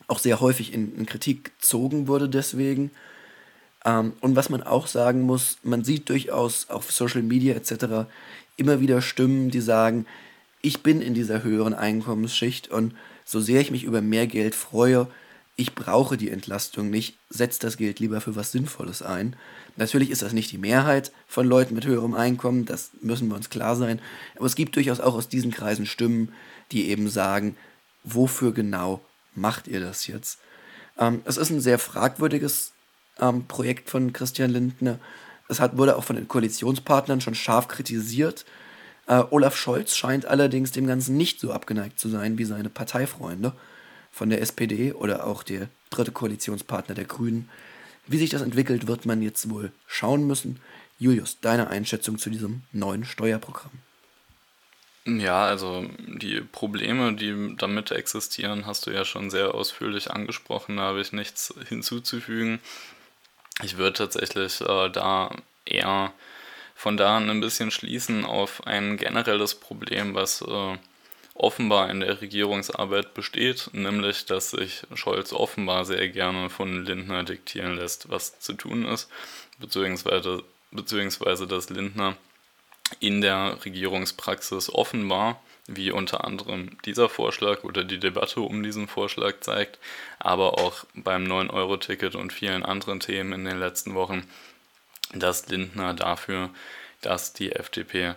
auch sehr häufig in, in, Kritik gezogen wurde deswegen. Ähm, und was man auch sagen muss, man sieht durchaus auf Social Media etc. immer wieder Stimmen, die sagen, ich bin in dieser höheren Einkommensschicht und so sehr ich mich über mehr Geld freue, ich brauche die Entlastung nicht, setzt das Geld lieber für was Sinnvolles ein. Natürlich ist das nicht die Mehrheit von Leuten mit höherem Einkommen, das müssen wir uns klar sein. Aber es gibt durchaus auch aus diesen Kreisen Stimmen, die eben sagen, wofür genau macht ihr das jetzt? Ähm, es ist ein sehr fragwürdiges ähm, Projekt von Christian Lindner. Es hat, wurde auch von den Koalitionspartnern schon scharf kritisiert. Äh, Olaf Scholz scheint allerdings dem Ganzen nicht so abgeneigt zu sein wie seine Parteifreunde von der SPD oder auch der dritte Koalitionspartner der Grünen. Wie sich das entwickelt, wird man jetzt wohl schauen müssen. Julius, deine Einschätzung zu diesem neuen Steuerprogramm? Ja, also die Probleme, die damit existieren, hast du ja schon sehr ausführlich angesprochen. Da habe ich nichts hinzuzufügen. Ich würde tatsächlich äh, da eher von da ein bisschen schließen auf ein generelles Problem, was äh, offenbar in der Regierungsarbeit besteht, nämlich dass sich Scholz offenbar sehr gerne von Lindner diktieren lässt, was zu tun ist, beziehungsweise, beziehungsweise dass Lindner in der Regierungspraxis offenbar, wie unter anderem dieser Vorschlag oder die Debatte um diesen Vorschlag zeigt, aber auch beim 9-Euro-Ticket und vielen anderen Themen in den letzten Wochen, dass Lindner dafür, dass die FDP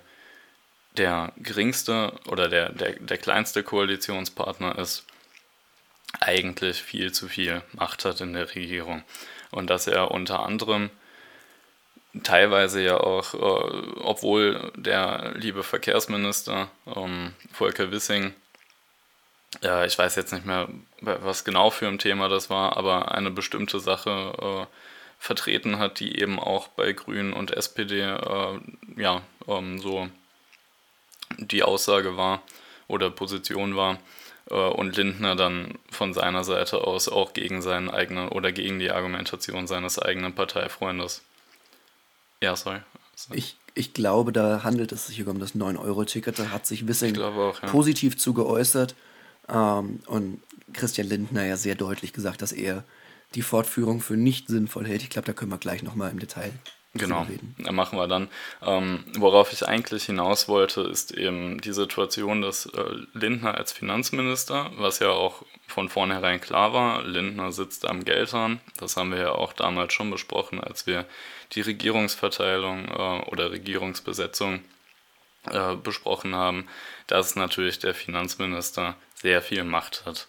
der geringste oder der, der, der kleinste Koalitionspartner ist, eigentlich viel zu viel Macht hat in der Regierung. Und dass er unter anderem teilweise ja auch, äh, obwohl der liebe Verkehrsminister ähm, Volker Wissing, äh, ich weiß jetzt nicht mehr, was genau für ein Thema das war, aber eine bestimmte Sache äh, vertreten hat, die eben auch bei Grünen und SPD äh, ja ähm, so die Aussage war oder Position war äh, und Lindner dann von seiner Seite aus auch gegen seinen eigenen oder gegen die Argumentation seines eigenen Parteifreundes. Ja, sorry. Ich, ich glaube, da handelt es sich um das 9-Euro-Ticket. Da hat sich Wissing auch, ja. positiv zu geäußert ähm, und Christian Lindner ja sehr deutlich gesagt, dass er die Fortführung für nicht sinnvoll hält. Ich glaube, da können wir gleich nochmal im Detail Genau, machen wir dann. Ähm, worauf ich eigentlich hinaus wollte, ist eben die Situation, dass äh, Lindner als Finanzminister, was ja auch von vornherein klar war, Lindner sitzt am Geldhahn, das haben wir ja auch damals schon besprochen, als wir die Regierungsverteilung äh, oder Regierungsbesetzung äh, besprochen haben, dass natürlich der Finanzminister sehr viel Macht hat.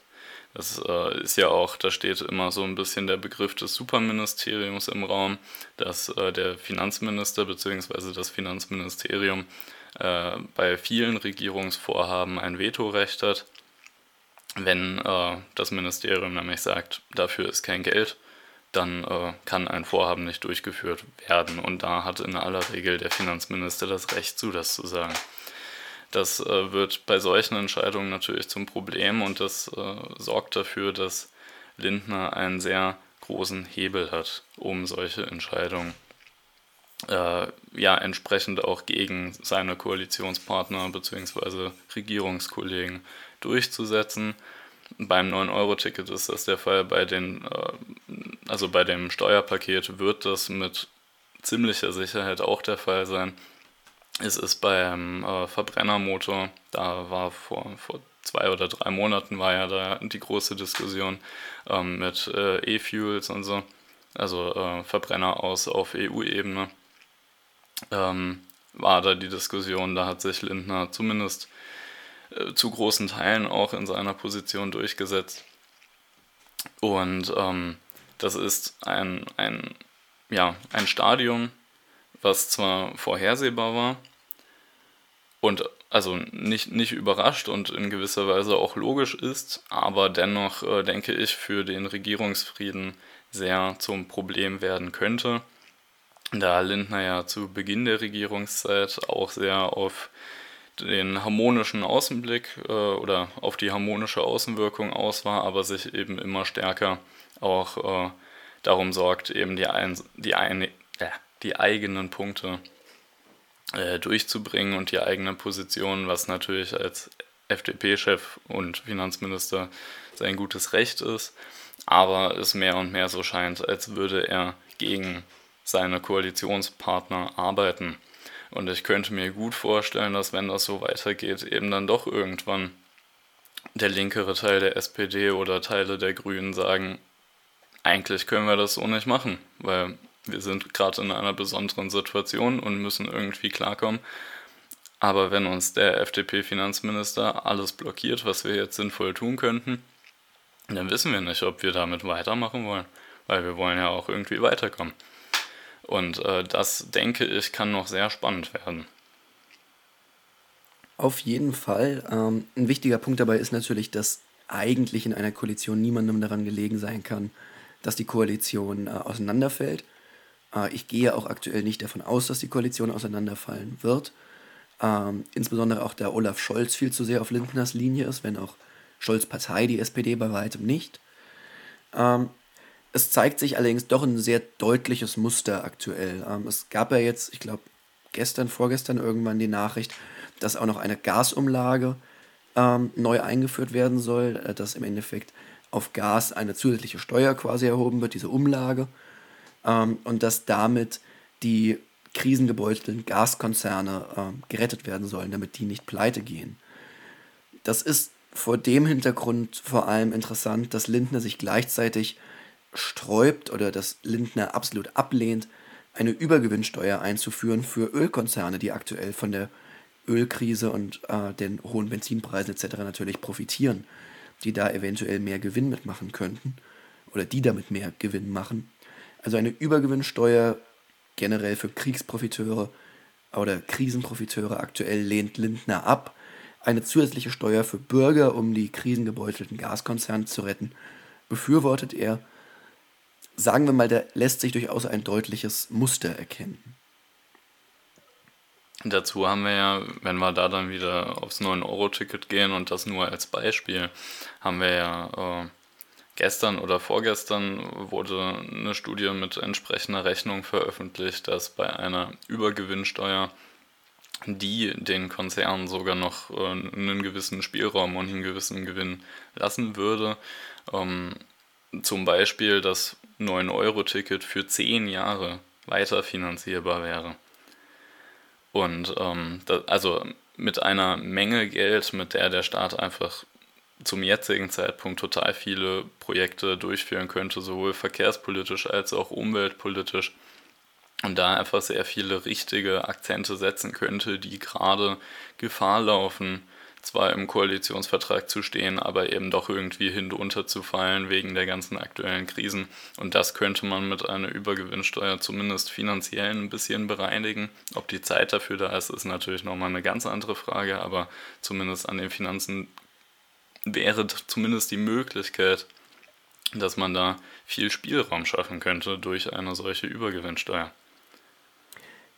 Das äh, ist ja auch, da steht immer so ein bisschen der Begriff des Superministeriums im Raum, dass äh, der Finanzminister bzw. das Finanzministerium äh, bei vielen Regierungsvorhaben ein Vetorecht hat. Wenn äh, das Ministerium nämlich sagt, dafür ist kein Geld, dann äh, kann ein Vorhaben nicht durchgeführt werden. Und da hat in aller Regel der Finanzminister das Recht zu, das zu sagen. Das äh, wird bei solchen Entscheidungen natürlich zum Problem und das äh, sorgt dafür, dass Lindner einen sehr großen Hebel hat, um solche Entscheidungen äh, ja entsprechend auch gegen seine Koalitionspartner bzw. Regierungskollegen durchzusetzen. Beim 9-Euro-Ticket ist das der Fall. Bei den, äh, also bei dem Steuerpaket wird das mit ziemlicher Sicherheit auch der Fall sein. Es ist beim äh, Verbrennermotor, da war vor, vor zwei oder drei Monaten war ja da die große Diskussion ähm, mit äh, E-Fuels und so, also äh, Verbrenner aus auf EU-Ebene. Ähm, war da die Diskussion, da hat sich Lindner zumindest äh, zu großen Teilen auch in seiner Position durchgesetzt. Und ähm, das ist ein, ein, ja, ein Stadium, was zwar vorhersehbar war, und also nicht, nicht überrascht und in gewisser Weise auch logisch ist, aber dennoch äh, denke ich für den Regierungsfrieden sehr zum Problem werden könnte, da Lindner ja zu Beginn der Regierungszeit auch sehr auf den harmonischen Außenblick äh, oder auf die harmonische Außenwirkung aus war, aber sich eben immer stärker auch äh, darum sorgt, eben die, ein, die, ein, äh, die eigenen Punkte äh, durchzubringen und die eigene Position, was natürlich als FDP-Chef und Finanzminister sein gutes Recht ist, aber es mehr und mehr so scheint, als würde er gegen seine Koalitionspartner arbeiten. Und ich könnte mir gut vorstellen, dass wenn das so weitergeht, eben dann doch irgendwann der linkere Teil der SPD oder Teile der Grünen sagen, eigentlich können wir das so nicht machen, weil wir sind gerade in einer besonderen Situation und müssen irgendwie klarkommen. Aber wenn uns der FDP-Finanzminister alles blockiert, was wir jetzt sinnvoll tun könnten, dann wissen wir nicht, ob wir damit weitermachen wollen, weil wir wollen ja auch irgendwie weiterkommen. Und äh, das, denke ich, kann noch sehr spannend werden. Auf jeden Fall. Ähm, ein wichtiger Punkt dabei ist natürlich, dass eigentlich in einer Koalition niemandem daran gelegen sein kann, dass die Koalition äh, auseinanderfällt. Äh, ich gehe auch aktuell nicht davon aus, dass die Koalition auseinanderfallen wird. Ähm, insbesondere auch da Olaf Scholz viel zu sehr auf Lindners Linie ist, wenn auch Scholz Partei, die SPD bei weitem nicht. Ähm, es zeigt sich allerdings doch ein sehr deutliches Muster aktuell. Ähm, es gab ja jetzt, ich glaube, gestern, vorgestern irgendwann die Nachricht, dass auch noch eine Gasumlage neu eingeführt werden soll, äh, dass im Endeffekt auf Gas eine zusätzliche Steuer quasi erhoben wird, diese Umlage, ähm, und dass damit die krisengebeutelten Gaskonzerne äh, gerettet werden sollen, damit die nicht pleite gehen. Das ist vor dem Hintergrund vor allem interessant, dass Lindner sich gleichzeitig sträubt oder dass Lindner absolut ablehnt, eine Übergewinnsteuer einzuführen für Ölkonzerne, die aktuell von der Ölkrise und äh, den hohen Benzinpreisen etc. natürlich profitieren, die da eventuell mehr Gewinn mitmachen könnten oder die damit mehr Gewinn machen. Also eine Übergewinnsteuer generell für Kriegsprofiteure oder Krisenprofiteure aktuell lehnt Lindner ab. Eine zusätzliche Steuer für Bürger, um die krisengebeutelten Gaskonzerne zu retten, befürwortet er. Sagen wir mal, da lässt sich durchaus ein deutliches Muster erkennen. Dazu haben wir ja, wenn wir da dann wieder aufs 9-Euro-Ticket gehen und das nur als Beispiel, haben wir ja äh, gestern oder vorgestern wurde eine Studie mit entsprechender Rechnung veröffentlicht, dass bei einer Übergewinnsteuer die den Konzernen sogar noch äh, einen gewissen Spielraum und einen gewissen Gewinn lassen würde. Ähm, zum Beispiel das 9-Euro-Ticket für 10 Jahre weiter finanzierbar wäre. Und ähm, das, also mit einer Menge Geld, mit der der Staat einfach zum jetzigen Zeitpunkt total viele Projekte durchführen könnte, sowohl verkehrspolitisch als auch umweltpolitisch. Und da einfach sehr viele richtige Akzente setzen könnte, die gerade Gefahr laufen, zwar im Koalitionsvertrag zu stehen, aber eben doch irgendwie hinunterzufallen wegen der ganzen aktuellen Krisen. Und das könnte man mit einer Übergewinnsteuer zumindest finanziell ein bisschen bereinigen. Ob die Zeit dafür da ist, ist natürlich nochmal eine ganz andere Frage, aber zumindest an den Finanzen wäre zumindest die Möglichkeit, dass man da viel Spielraum schaffen könnte durch eine solche Übergewinnsteuer.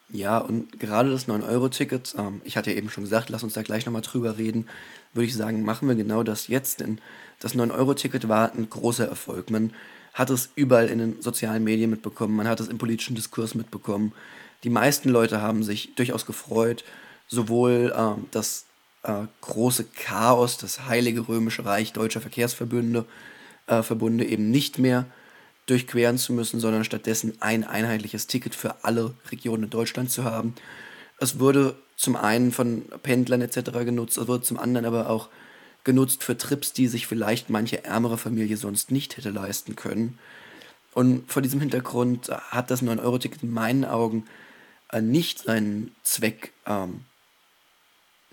Ja, und gerade das 9-Euro-Ticket, ähm, ich hatte ja eben schon gesagt, lass uns da gleich nochmal drüber reden, würde ich sagen, machen wir genau das jetzt, denn das 9-Euro-Ticket war ein großer Erfolg. Man hat es überall in den sozialen Medien mitbekommen, man hat es im politischen Diskurs mitbekommen. Die meisten Leute haben sich durchaus gefreut, sowohl ähm, das äh, große Chaos, das Heilige Römische Reich deutscher Verkehrsverbünde, äh, Verbunde eben nicht mehr durchqueren zu müssen, sondern stattdessen ein einheitliches Ticket für alle Regionen in Deutschland zu haben. Es wurde zum einen von Pendlern etc. genutzt, es wurde zum anderen aber auch genutzt für Trips, die sich vielleicht manche ärmere Familie sonst nicht hätte leisten können. Und vor diesem Hintergrund hat das 9-Euro-Ticket in meinen Augen äh, nicht seinen Zweck, ähm,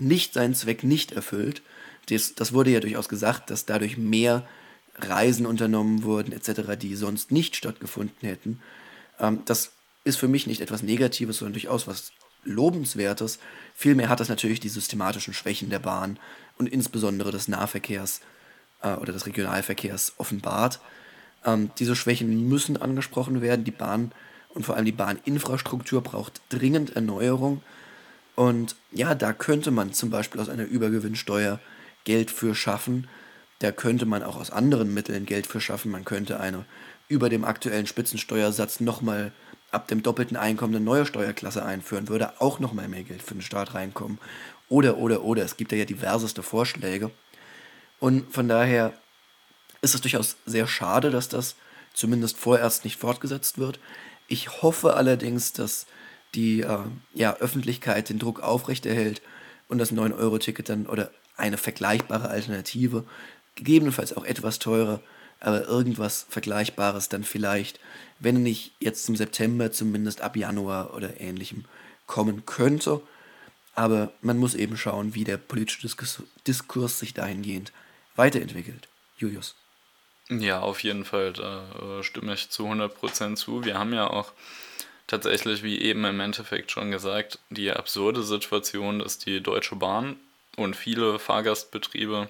nicht seinen Zweck nicht erfüllt. Das, das wurde ja durchaus gesagt, dass dadurch mehr Reisen unternommen wurden etc., die sonst nicht stattgefunden hätten. Ähm, das ist für mich nicht etwas Negatives, sondern durchaus was Lobenswertes. Vielmehr hat das natürlich die systematischen Schwächen der Bahn und insbesondere des Nahverkehrs äh, oder des Regionalverkehrs offenbart. Ähm, diese Schwächen müssen angesprochen werden. Die Bahn und vor allem die Bahninfrastruktur braucht dringend Erneuerung. Und ja, da könnte man zum Beispiel aus einer Übergewinnsteuer Geld für schaffen. Da könnte man auch aus anderen Mitteln Geld für schaffen. Man könnte eine über dem aktuellen Spitzensteuersatz nochmal ab dem doppelten Einkommen eine neue Steuerklasse einführen, würde auch nochmal mehr Geld für den Staat reinkommen. Oder, oder, oder. Es gibt da ja diverseste Vorschläge. Und von daher ist es durchaus sehr schade, dass das zumindest vorerst nicht fortgesetzt wird. Ich hoffe allerdings, dass die äh, ja, Öffentlichkeit den Druck aufrechterhält und das 9-Euro-Ticket dann oder eine vergleichbare Alternative, gegebenenfalls auch etwas teurer, aber irgendwas Vergleichbares dann vielleicht, wenn nicht jetzt zum September, zumindest ab Januar oder ähnlichem kommen könnte. Aber man muss eben schauen, wie der politische Diskurs, Diskurs sich dahingehend weiterentwickelt. Julius. Ja, auf jeden Fall, da äh, stimme ich zu 100% zu. Wir haben ja auch tatsächlich, wie eben im Endeffekt schon gesagt, die absurde Situation, dass die Deutsche Bahn und viele Fahrgastbetriebe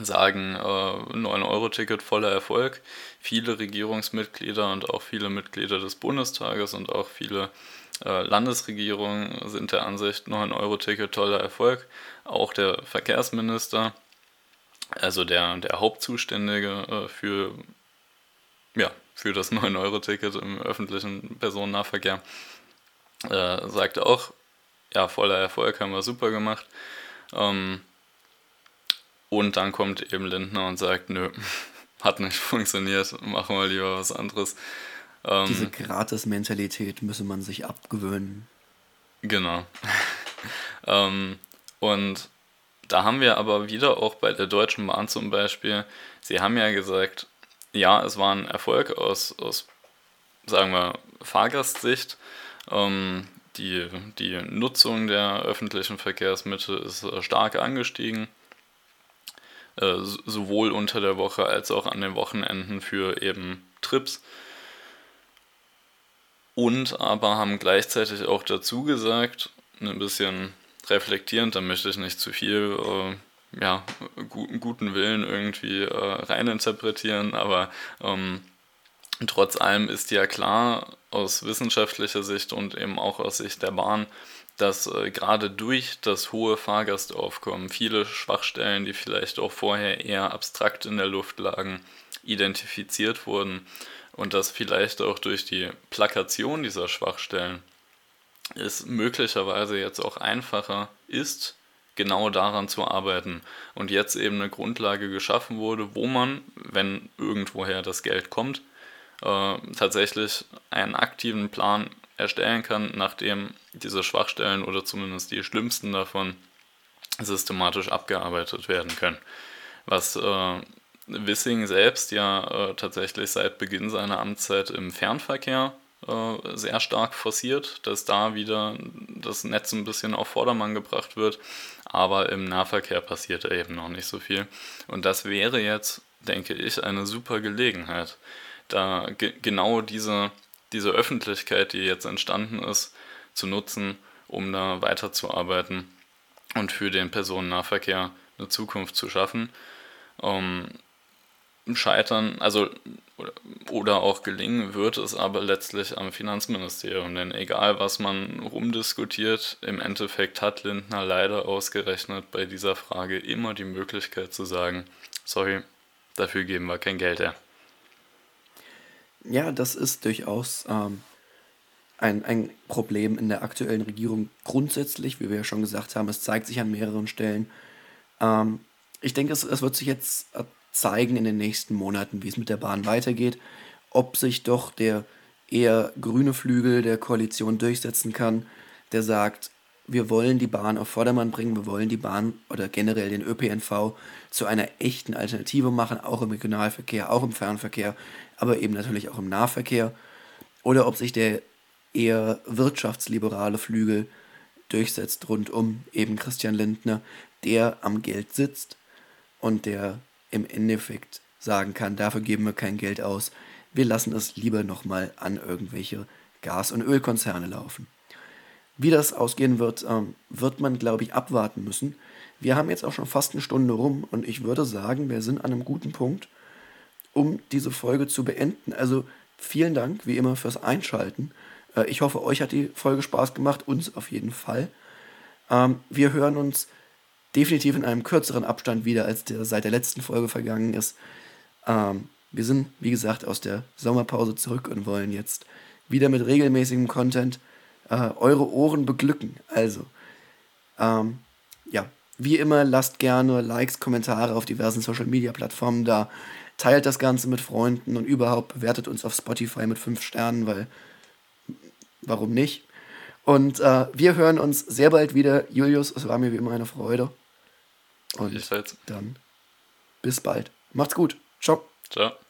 sagen, äh, 9-Euro-Ticket voller Erfolg. Viele Regierungsmitglieder und auch viele Mitglieder des Bundestages und auch viele äh, Landesregierungen sind der Ansicht, 9-Euro-Ticket toller Erfolg. Auch der Verkehrsminister, also der, der Hauptzuständige äh, für, ja, für das *laughs* 9-Euro-Ticket im öffentlichen Personennahverkehr, äh, sagte auch, ja, voller Erfolg, haben wir super gemacht. Ähm, und dann kommt eben Lindner und sagt, nö, *laughs* hat nicht funktioniert, machen wir lieber was anderes. Ähm, Diese Gratis-Mentalität müsse man sich abgewöhnen. Genau. *laughs* ähm, und da haben wir aber wieder auch bei der Deutschen Bahn zum Beispiel, sie haben ja gesagt, ja, es war ein Erfolg aus, aus sagen wir, Fahrgastsicht. Ähm, die, die Nutzung der öffentlichen Verkehrsmittel ist äh, stark angestiegen. Äh, sowohl unter der Woche als auch an den Wochenenden für eben Trips. Und aber haben gleichzeitig auch dazu gesagt, ein bisschen reflektierend, da möchte ich nicht zu viel äh, ja, guten, guten Willen irgendwie äh, reininterpretieren, aber ähm, trotz allem ist ja klar aus wissenschaftlicher Sicht und eben auch aus Sicht der Bahn, dass äh, gerade durch das hohe Fahrgastaufkommen viele Schwachstellen, die vielleicht auch vorher eher abstrakt in der Luft lagen, identifiziert wurden und dass vielleicht auch durch die Plakation dieser Schwachstellen es möglicherweise jetzt auch einfacher ist, genau daran zu arbeiten und jetzt eben eine Grundlage geschaffen wurde, wo man, wenn irgendwoher das Geld kommt, äh, tatsächlich einen aktiven Plan erstellen kann, nachdem diese Schwachstellen oder zumindest die schlimmsten davon systematisch abgearbeitet werden können. Was äh, Wissing selbst ja äh, tatsächlich seit Beginn seiner Amtszeit im Fernverkehr äh, sehr stark forciert, dass da wieder das Netz ein bisschen auf Vordermann gebracht wird, aber im Nahverkehr passiert eben noch nicht so viel. Und das wäre jetzt, denke ich, eine super Gelegenheit, da ge genau diese diese Öffentlichkeit, die jetzt entstanden ist, zu nutzen, um da weiterzuarbeiten und für den Personennahverkehr eine Zukunft zu schaffen. Ähm, scheitern, also oder auch gelingen wird es aber letztlich am Finanzministerium, denn egal was man rumdiskutiert, im Endeffekt hat Lindner leider ausgerechnet bei dieser Frage immer die Möglichkeit zu sagen, sorry, dafür geben wir kein Geld her. Ja, das ist durchaus ähm, ein, ein Problem in der aktuellen Regierung grundsätzlich, wie wir ja schon gesagt haben. Es zeigt sich an mehreren Stellen. Ähm, ich denke, es, es wird sich jetzt äh, zeigen in den nächsten Monaten, wie es mit der Bahn weitergeht, ob sich doch der eher grüne Flügel der Koalition durchsetzen kann, der sagt, wir wollen die Bahn auf Vordermann bringen, wir wollen die Bahn oder generell den ÖPNV zu einer echten Alternative machen, auch im Regionalverkehr, auch im Fernverkehr, aber eben natürlich auch im Nahverkehr. Oder ob sich der eher wirtschaftsliberale Flügel durchsetzt rund um eben Christian Lindner, der am Geld sitzt und der im Endeffekt sagen kann, dafür geben wir kein Geld aus, wir lassen es lieber nochmal an irgendwelche Gas- und Ölkonzerne laufen. Wie das ausgehen wird, ähm, wird man, glaube ich, abwarten müssen. Wir haben jetzt auch schon fast eine Stunde rum und ich würde sagen, wir sind an einem guten Punkt, um diese Folge zu beenden. Also vielen Dank, wie immer, fürs Einschalten. Äh, ich hoffe, euch hat die Folge Spaß gemacht, uns auf jeden Fall. Ähm, wir hören uns definitiv in einem kürzeren Abstand wieder, als der seit der letzten Folge vergangen ist. Ähm, wir sind, wie gesagt, aus der Sommerpause zurück und wollen jetzt wieder mit regelmäßigem Content äh, eure Ohren beglücken. Also, ähm, ja, wie immer, lasst gerne Likes, Kommentare auf diversen Social Media Plattformen da. Teilt das Ganze mit Freunden und überhaupt bewertet uns auf Spotify mit 5 Sternen, weil warum nicht? Und äh, wir hören uns sehr bald wieder. Julius, es war mir wie immer eine Freude. Und dann bis bald. Macht's gut. Ciao. Ciao.